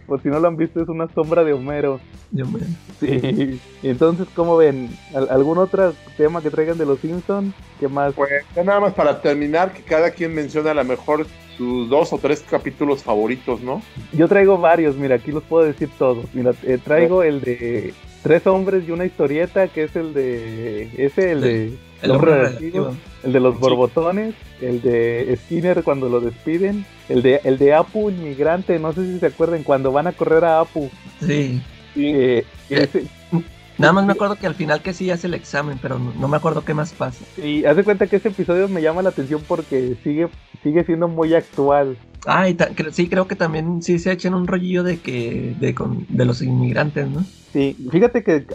Por si no lo han visto, es una sombra de Homero. Dios mío. Sí. Entonces, ¿cómo ven? ¿Al- ¿Algún otro tema que traigan de los Simpsons? ¿Qué más? Pues ya nada más para terminar, que cada quien menciona a lo mejor sus dos o tres capítulos favoritos, ¿no? Yo traigo varios, mira, aquí los puedo decir todos. Mira, eh, traigo el de Tres hombres y una historieta, que es el de... Ese, el de... El hombre hombre relativo. relativo. El de los borbotones, el de Skinner cuando lo despiden, el de el de Apu inmigrante, no sé si se acuerdan cuando van a correr a Apu. Sí. eh, ese- Nada más me acuerdo que al final que sí hace el examen, pero no, no me acuerdo qué más pasa. y haz de cuenta que ese episodio me llama la atención porque sigue sigue siendo muy actual. Ah, y cre- sí, creo que también sí se echan un rollillo de que de, con- de los inmigrantes, ¿no? Sí, fíjate que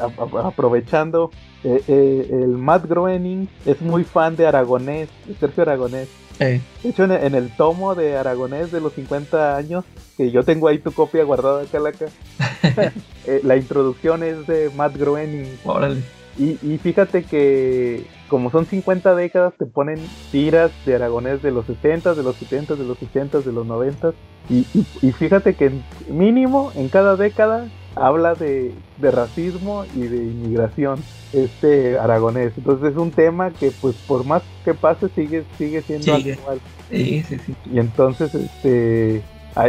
aprovechando, eh, eh, el Matt Groening es muy fan de Aragonés, de Sergio Aragonés. Eh, De hecho, en, en el tomo de Aragonés de los 50 años, que yo tengo ahí tu copia guardada, Calaca, eh, la introducción es de Matt Groening. órale. Y, y fíjate que como son 50 décadas, te ponen tiras de Aragonés de los 60, de los 70, de los 80, de los 90. Y, y- y fíjate que mínimo en cada década habla de, de racismo y de inmigración este aragonés. Entonces es un tema que pues por más que pase sigue, sigue siendo Sigue. actual. Sí, sí, sí. Y entonces, este,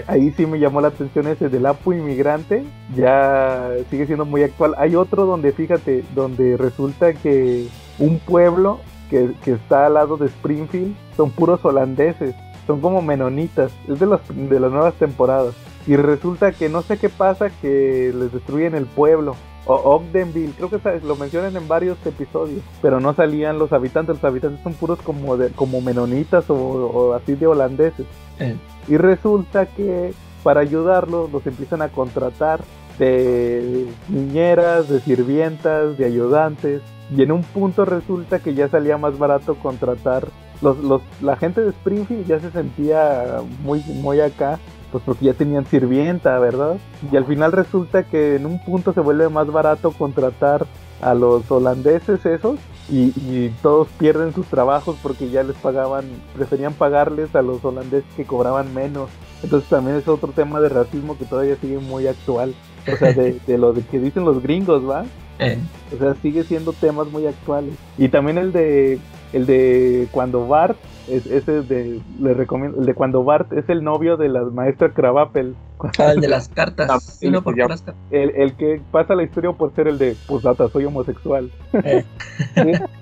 ahí, sí me llamó la atención ese del Apu inmigrante, ya sigue siendo muy actual. Hay otro donde, fíjate, donde resulta que un pueblo que, que está al lado de Springfield son puros holandeses, son como menonitas, es de, las de las nuevas temporadas. Y resulta que no sé qué pasa, que les destruyen el pueblo. Ogdenville, creo que lo mencionan en varios episodios, pero no salían los habitantes, los habitantes son puros como de, como menonitas o, o así de holandeses. Eh, Y resulta que para ayudarlos los empiezan a contratar de niñeras, de sirvientas, de ayudantes. Y en un punto resulta que ya salía más barato contratar. Los, los, la gente de Springfield ya se sentía muy, muy acá, pues porque ya tenían sirvienta, ¿verdad? Y al final resulta que en un punto se vuelve más barato contratar a los holandeses esos y, y todos pierden sus trabajos porque ya les pagaban, preferían pagarles a los holandeses que cobraban menos. Entonces también es otro tema de racismo que todavía sigue muy actual. O sea, de, de lo de que dicen los gringos, ¿va? eh, O sea, sigue siendo temas muy actuales. Y también el de el de cuando Bart es ese de le recomiendo el de cuando Bart es el novio de la maestra Krabappel. ah, el de las cartas. Ah, Sí, no, se por llama. las cartas. El, el que pasa la historia por ser el de pues data, soy homosexual.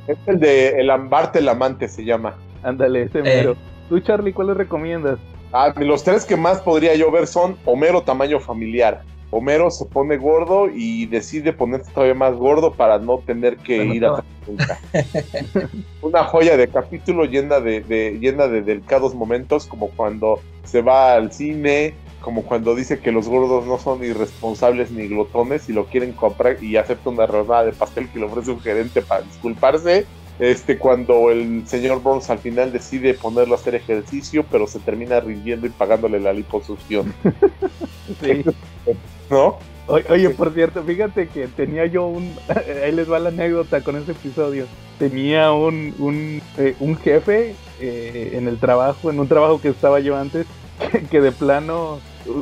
Es el de El Ambarte el Amante se llama. Ándale, ese mero. Tú Charlie, ¿cuál le recomiendas? Ah, los tres que más podría yo ver son Homero tamaño familiar. Homero se pone gordo y decide ponerse todavía más gordo para no tener que Bueno, ir a nunca. Una joya de capítulo llena de, de- llena de delicados momentos, como cuando se va al cine, como cuando dice que los gordos no son irresponsables ni glotones y lo quieren comprar y acepta una rebanada de pastel que le ofrece un gerente para disculparse. Este, cuando el señor Burns al final decide ponerlo a hacer ejercicio, pero se termina rindiendo y pagándole la liposucción, Sí. ¿no? O- Oye, por cierto, fíjate que tenía yo un. Ahí les va la anécdota con ese episodio. Tenía un, un, eh, un jefe eh, en el trabajo, en un trabajo que estaba yo antes, que, que de plano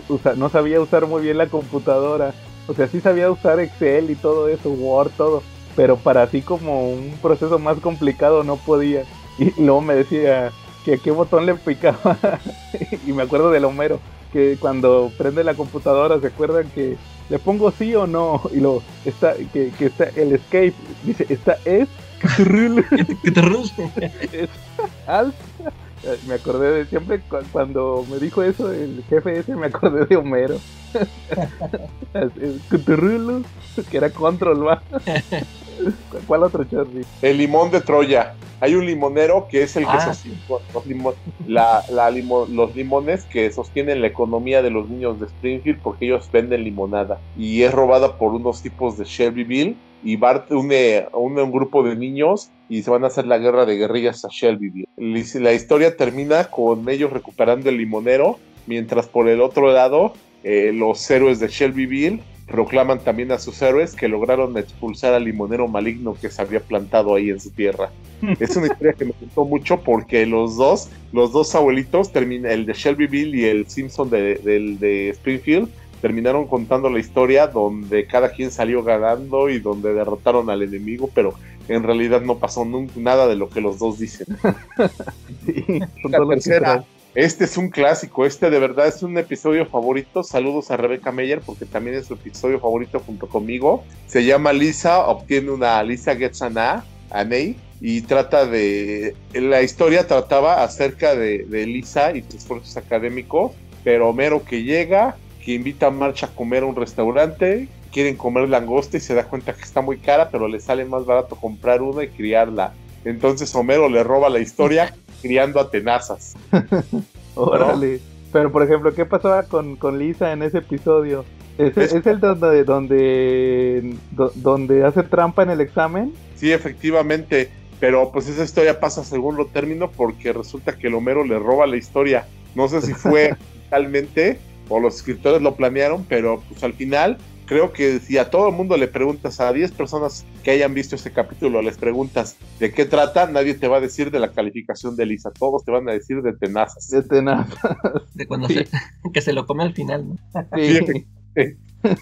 usa- no sabía usar muy bien la computadora. O sea, sí sabía usar Excel y todo eso, Word, todo. Pero para así como un proceso más complicado no podía. Y luego me decía que a qué botón le picaba. y me acuerdo del Homero que cuando prende la computadora se acuerdan que le pongo sí o no y lo está que, que está el escape dice está es ¿Qué te es alt me acordé de siempre cu- cuando me dijo eso el jefe ese me acordé de Homero. Que era control va ¿Cu- ¿cuál otro Charlie? El limón de Troya. Hay un limonero que es el que Ah, sostiene los, la- la limo- los limones que sostienen la economía de los niños de Springfield porque ellos venden limonada y es robada por unos tipos de Shelbyville y Bart une, une un grupo de niños y se van a hacer la guerra de guerrillas a Shelbyville. La historia termina con ellos recuperando el limonero, mientras por el otro lado eh, los héroes de Shelbyville proclaman también a sus héroes que lograron expulsar al limonero maligno que se había plantado ahí en su tierra. es una historia que me gustó mucho porque los dos, los dos abuelitos, el de Shelbyville y el Simpson de, de Springfield, terminaron contando la historia donde cada quien salió ganando y donde derrotaron al enemigo, pero en realidad no pasó nada de lo que los dos dicen. la tercera, este es un clásico, este de verdad es un episodio favorito. Saludos a Rebecca Meyer porque también es su episodio favorito junto conmigo. Se llama Lisa, obtiene una Lisa Gets an A, y trata de. La historia trataba acerca de, Lisa y sus esfuerzos académicos, pero Homero que llega, que invita a Marcha a comer a un restaurante, quieren comer langosta y se da cuenta que está muy cara, pero le sale más barato comprar una y criarla. Entonces Homero le roba la historia criando a tenazas. Órale. Pero por ejemplo, ¿qué pasaba con, Lisa en ese episodio? ¿Es, el donde, donde, donde hace trampa en el examen? Sí, efectivamente. Pero pues esa historia pasa a segundo término porque resulta que el Homero le roba la historia. No sé si fue totalmente o los escritores lo planearon, pero pues al final creo que si a todo el mundo le preguntas, a 10 personas que hayan visto este capítulo, les preguntas de qué trata, nadie te va a decir de la calificación de Lisa, todos te van a decir de tenazas. De tenazas. De cuando se, que se lo come al final, ¿no? Sí.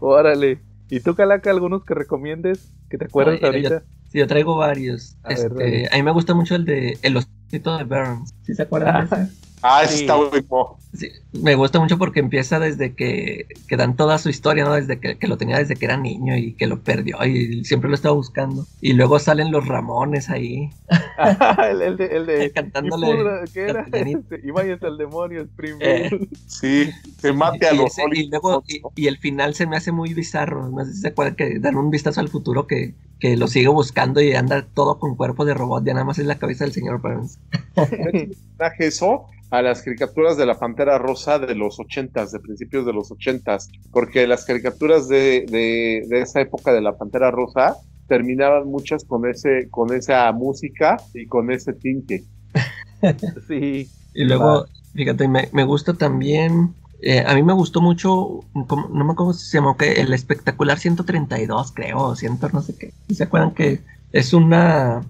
Órale. ¿Y tú, Calaca, algunos que recomiendes que te acuerdas ahorita? sí, yo traigo varios. A, este, a mí me gusta mucho el de El Osito de Burns. ¿Sí se acuerdan de ese? Ah, está muy sí, Me gusta mucho porque empieza desde que, que dan toda su historia, ¿no? Desde que, lo tenía desde que era niño y que lo perdió y siempre lo estaba buscando. Y luego salen los Ramones ahí. el, de, el de cantándole. ¿Qué era? Este, y vayas al demonio, Springfield. Eh, sí, se mate a los y, luego, y, el final se me hace muy bizarro. No sé si se acuerdan que dan un vistazo al futuro que, que lo sigue buscando y anda todo con cuerpo de robot. Ya nada más es la cabeza del señor Burns. eso a las caricaturas de la Pantera Rosa de los ochentas, de principios de los ochentas, porque las caricaturas de, de, esa época de la Pantera Rosa terminaban muchas con ese, con esa música y con ese tinte. sí. Y luego, fíjate, me, me gusta también eh, a mí me gustó mucho, no me acuerdo cómo se llamó, que el espectacular 132, creo, 100, no sé qué. ¿Se acuerdan que es una...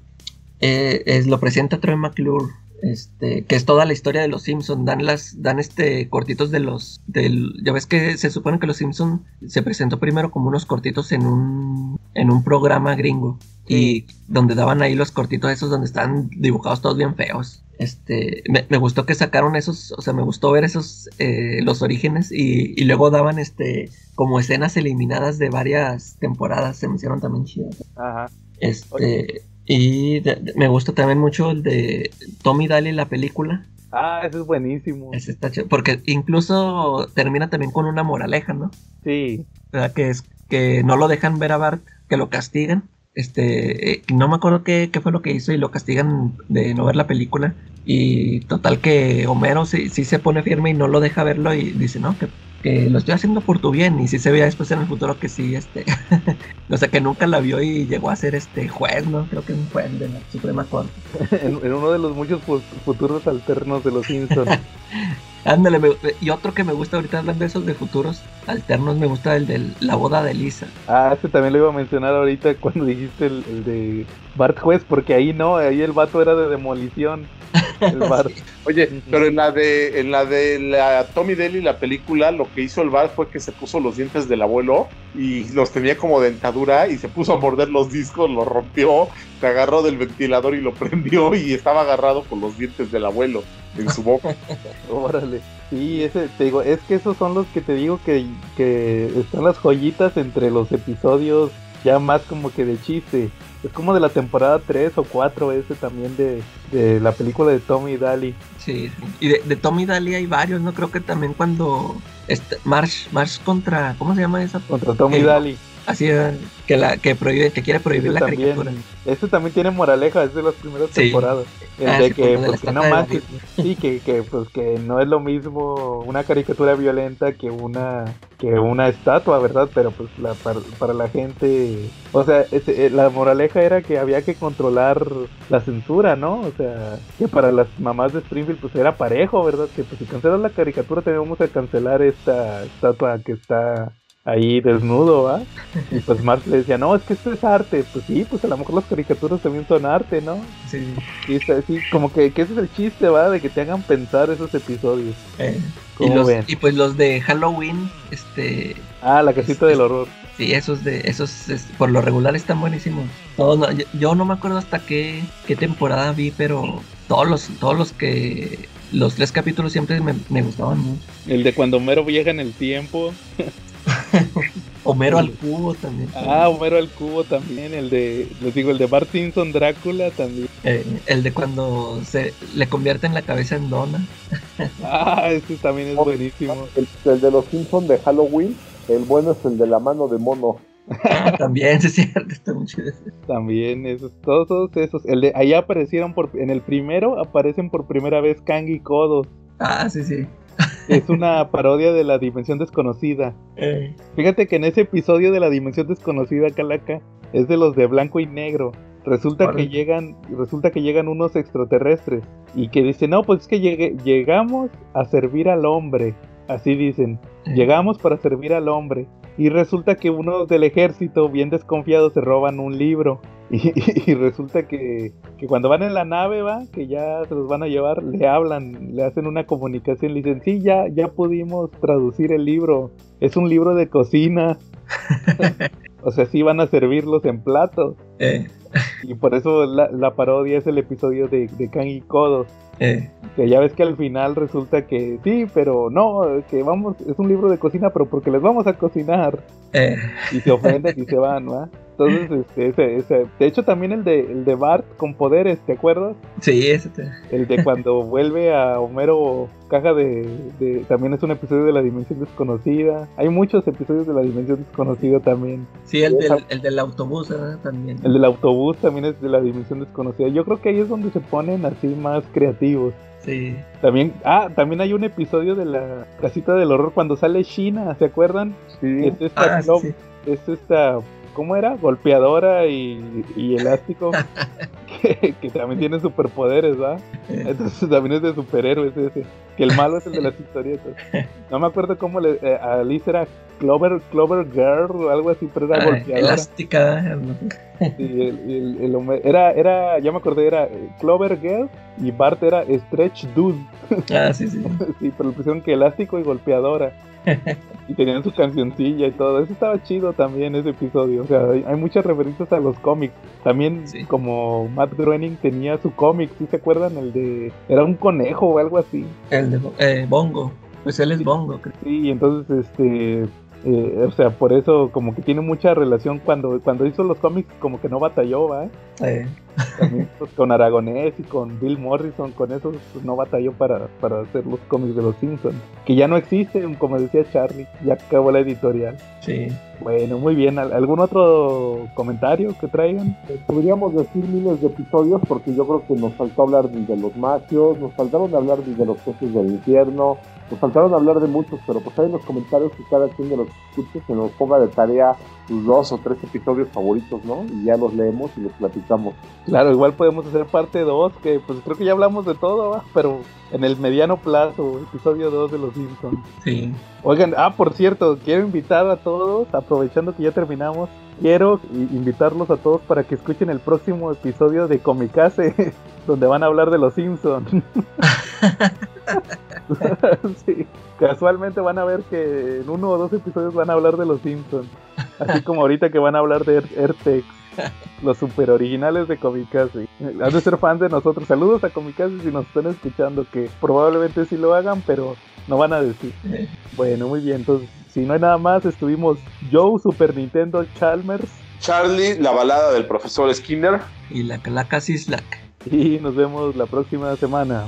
Eh, es, lo presenta Troy McClure este, que es toda la historia de los Simpsons, dan las, dan este cortitos de los, del, ya ves que se supone que los Simpsons se presentó primero como unos cortitos en un, en un programa gringo y donde daban ahí los cortitos esos donde están dibujados todos bien feos. Este, me, gustó que sacaron esos, o sea, me gustó ver esos, eh, los orígenes y, y, luego daban este, como escenas eliminadas de varias temporadas, se me hicieron también chidas. Ajá. Este, y me gusta también mucho el de Tommy Daly, la película. Ah, ese es buenísimo. está porque incluso termina también con una moraleja, ¿no? Sí. Que es que no lo dejan ver a Bart, que lo castigan. Este, eh, no me acuerdo qué, qué, fue lo que hizo y lo castigan de no ver la película. Y total que Homero sí, sí se pone firme y no lo deja verlo y dice, no, que que lo estoy haciendo por tu bien y si se veía después en el futuro que sí, este, o sea, que nunca la vio y llegó a ser este juez, ¿no? Creo que un juez de la Suprema Corte. en, uno de los muchos futuros alternos de los Simpsons. Ándale, y otro que me gusta ahorita hablando de esos de futuros alternos, me gusta el de la boda de Lisa. Ah, este también lo iba a mencionar ahorita cuando dijiste el, el de Bart Juez, porque ahí no, ahí el vato era de demolición. Oye, pero en la de en la de la Tommy Daly, la película, lo que hizo el bar fue que se puso los dientes del abuelo y los tenía como dentadura y se puso a morder los discos, los rompió, se agarró del ventilador y lo prendió y estaba agarrado con los dientes del abuelo en su boca. Órale. Sí, ese, te digo, es que esos son los que te digo que, que están las joyitas entre los episodios ya más como que de chiste. Es como de la temporada 3 o 4 ese también de, de la película de Tommy y Daly. Sí, y de, de Tommy y Daly hay varios, ¿no? Creo que también cuando este, Marsh, Marsh contra, ¿cómo se llama esa? Contra Tommy Daly. Así que la que prohíbe, que quiere prohibir la caricatura. Este también tiene moraleja, es de las primeras temporadas. El Ah, de sí, que, pues, que no más, sí, que, que, pues, que no es lo mismo una caricatura violenta que una que una estatua, ¿verdad? Pero pues la, para, para la gente, o sea, ese- eh, la moraleja era que había que controlar la censura, ¿no? O sea, que para las mamás de Springfield pues era parejo, ¿verdad? Que pues si cancelas la caricatura tenemos que cancelar esta estatua que está ahí desnudo, ¿va? Y pues Marx le decía, no, es que esto es arte. Pues sí, pues a lo mejor las caricaturas también son arte, ¿no? Sí. Y está así, como que, que ese es el chiste, ¿va? De que te hagan pensar esos episodios. eh, y, ¿Cómo los, ven? y pues los de Halloween, este, Ah, la casita del horror. sí, esos de, esos es- por lo regular están buenísimos. Todos no- yo, yo no me acuerdo hasta qué, qué temporada vi, pero todos los, todos los que, los tres capítulos siempre me, me gustaban mucho. El de cuando Homero viaja en el tiempo. Homero al cubo también. Ah, Homero al cubo también. El de, les digo, el de Bart Simpson Drácula también. Eh, el de cuando se le convierten la cabeza en dona. Ah, ese también es buenísimo. El, el de los Simpsons de Halloween, el bueno es el de la mano de mono. Ah, también, sí, es cierto, está muy chido. También esos, todos, todos esos. El de, ahí aparecieron por, en el primero aparecen por primera vez Kang y Kodo. Ah, sí, sí. Es una parodia de la dimensión desconocida. Eh, Fíjate que en ese episodio de la dimensión desconocida, Calaca, es de los de blanco y negro. Resulta que llegan, resulta que llegan unos extraterrestres y que dicen, no, pues es que llegue- llegamos a servir al hombre. Así dicen, eh, llegamos para servir al hombre. Y resulta que unos del ejército, bien desconfiados, se roban un libro. Y, y resulta que, que cuando van en la nave, va, que ya se los van a llevar, le hablan, le hacen una comunicación, le dicen, sí, ya, ya pudimos traducir el libro. Es un libro de cocina. o sea, sí van a servirlos en platos. eh, Y por eso la, la parodia es el episodio de, de Kang y Kodo. eh, Que ya ves que al final resulta que sí, pero no, que vamos, es un libro de cocina, pero porque les vamos a cocinar. eh, Y se ofenden y se van, ¿va? Entonces, este, ese, ese, de hecho también el de, el de Bart con poderes, ¿te acuerdas? sí, ese te- El de cuando vuelve a Homero caja de, de- también es un episodio de la dimensión desconocida. Hay muchos episodios de la dimensión desconocida también. sí, el del, el del autobús ¿verdad? también. El del autobús también es de la dimensión desconocida. Yo creo que ahí es donde se ponen así más creativos. Sí, También, ah, también hay un episodio de la casita del horror cuando sale China, ¿se acuerdan? Sí. Es esta, ah, sí. es esta, ¿cómo era? Golpeadora y, y elástico, que, que también tiene superpoderes, ¿va? Eh, Entonces también es de superhéroes ese, que el malo es el de las historietas. No me acuerdo cómo le, eh, a Liz era Clover, Clover Girl o algo así, pero era ah, golpeadora. elástica. Sí, el- el- el era, era, ya me acordé, era eh, Clover Girl y Bart era Stretch Dude. Ah, sí, sí. Sí, pero le pusieron que elástico y golpeadora. y tenían su cancioncilla y todo. Eso estaba chido también, ese episodio. O sea, hay, hay muchas referencias a los cómics. También, Sí. como Matt Groening tenía su cómic, ¿sí se acuerdan? El de. Era un conejo o algo así. El de eh, Bongo. Pues él es Bongo, creo. Sí, y entonces, este. Eh, o sea, por eso, como que tiene mucha relación cuando, cuando hizo los cómics, como que no batalló, ¿va? Eh, También pues, con Aragonés y con Bill Morrison, con eso pues, no batalló para, para hacer los cómics de los Simpsons. Que ya no existen, como decía Charlie, ya acabó la editorial. sí. Bueno, muy bien. ¿Al- ¿Algún otro comentario que traigan? Podríamos decir miles de episodios porque yo creo que nos faltó hablar de los magios, nos faltaron hablar de los jefes del infierno, nos faltaron hablar de muchos, pero pues ahí en los comentarios que cada quien de los escuches se nos ponga de tarea sus dos o tres episodios favoritos, ¿no? Y ya los leemos y los platicamos. Claro, igual podemos hacer parte 2, que pues creo que ya hablamos de todo, ¿va? pero en el mediano plazo, episodio 2 de los Simpsons. Sí. Oigan, ah, por cierto, quiero invitar a todos, aprovechando que ya terminamos, quiero invitarlos a todos para que escuchen el próximo episodio de Comicase, donde van a hablar de los Simpsons. sí, casualmente van a ver que en uno o dos episodios van a hablar de los Simpsons, así como ahorita que van a hablar de Er- Ertex. Los super originales de Comicase. Han de ser fans de nosotros. Saludos a Comicase si nos están escuchando, que probablemente sí lo hagan, pero no van a decir. Bueno, muy bien. Entonces, si no hay nada más, estuvimos Joe, Super Nintendo, Chalmers. Charlie, la balada del profesor Skinner. y la Calaca Sislak. Y nos vemos la próxima semana.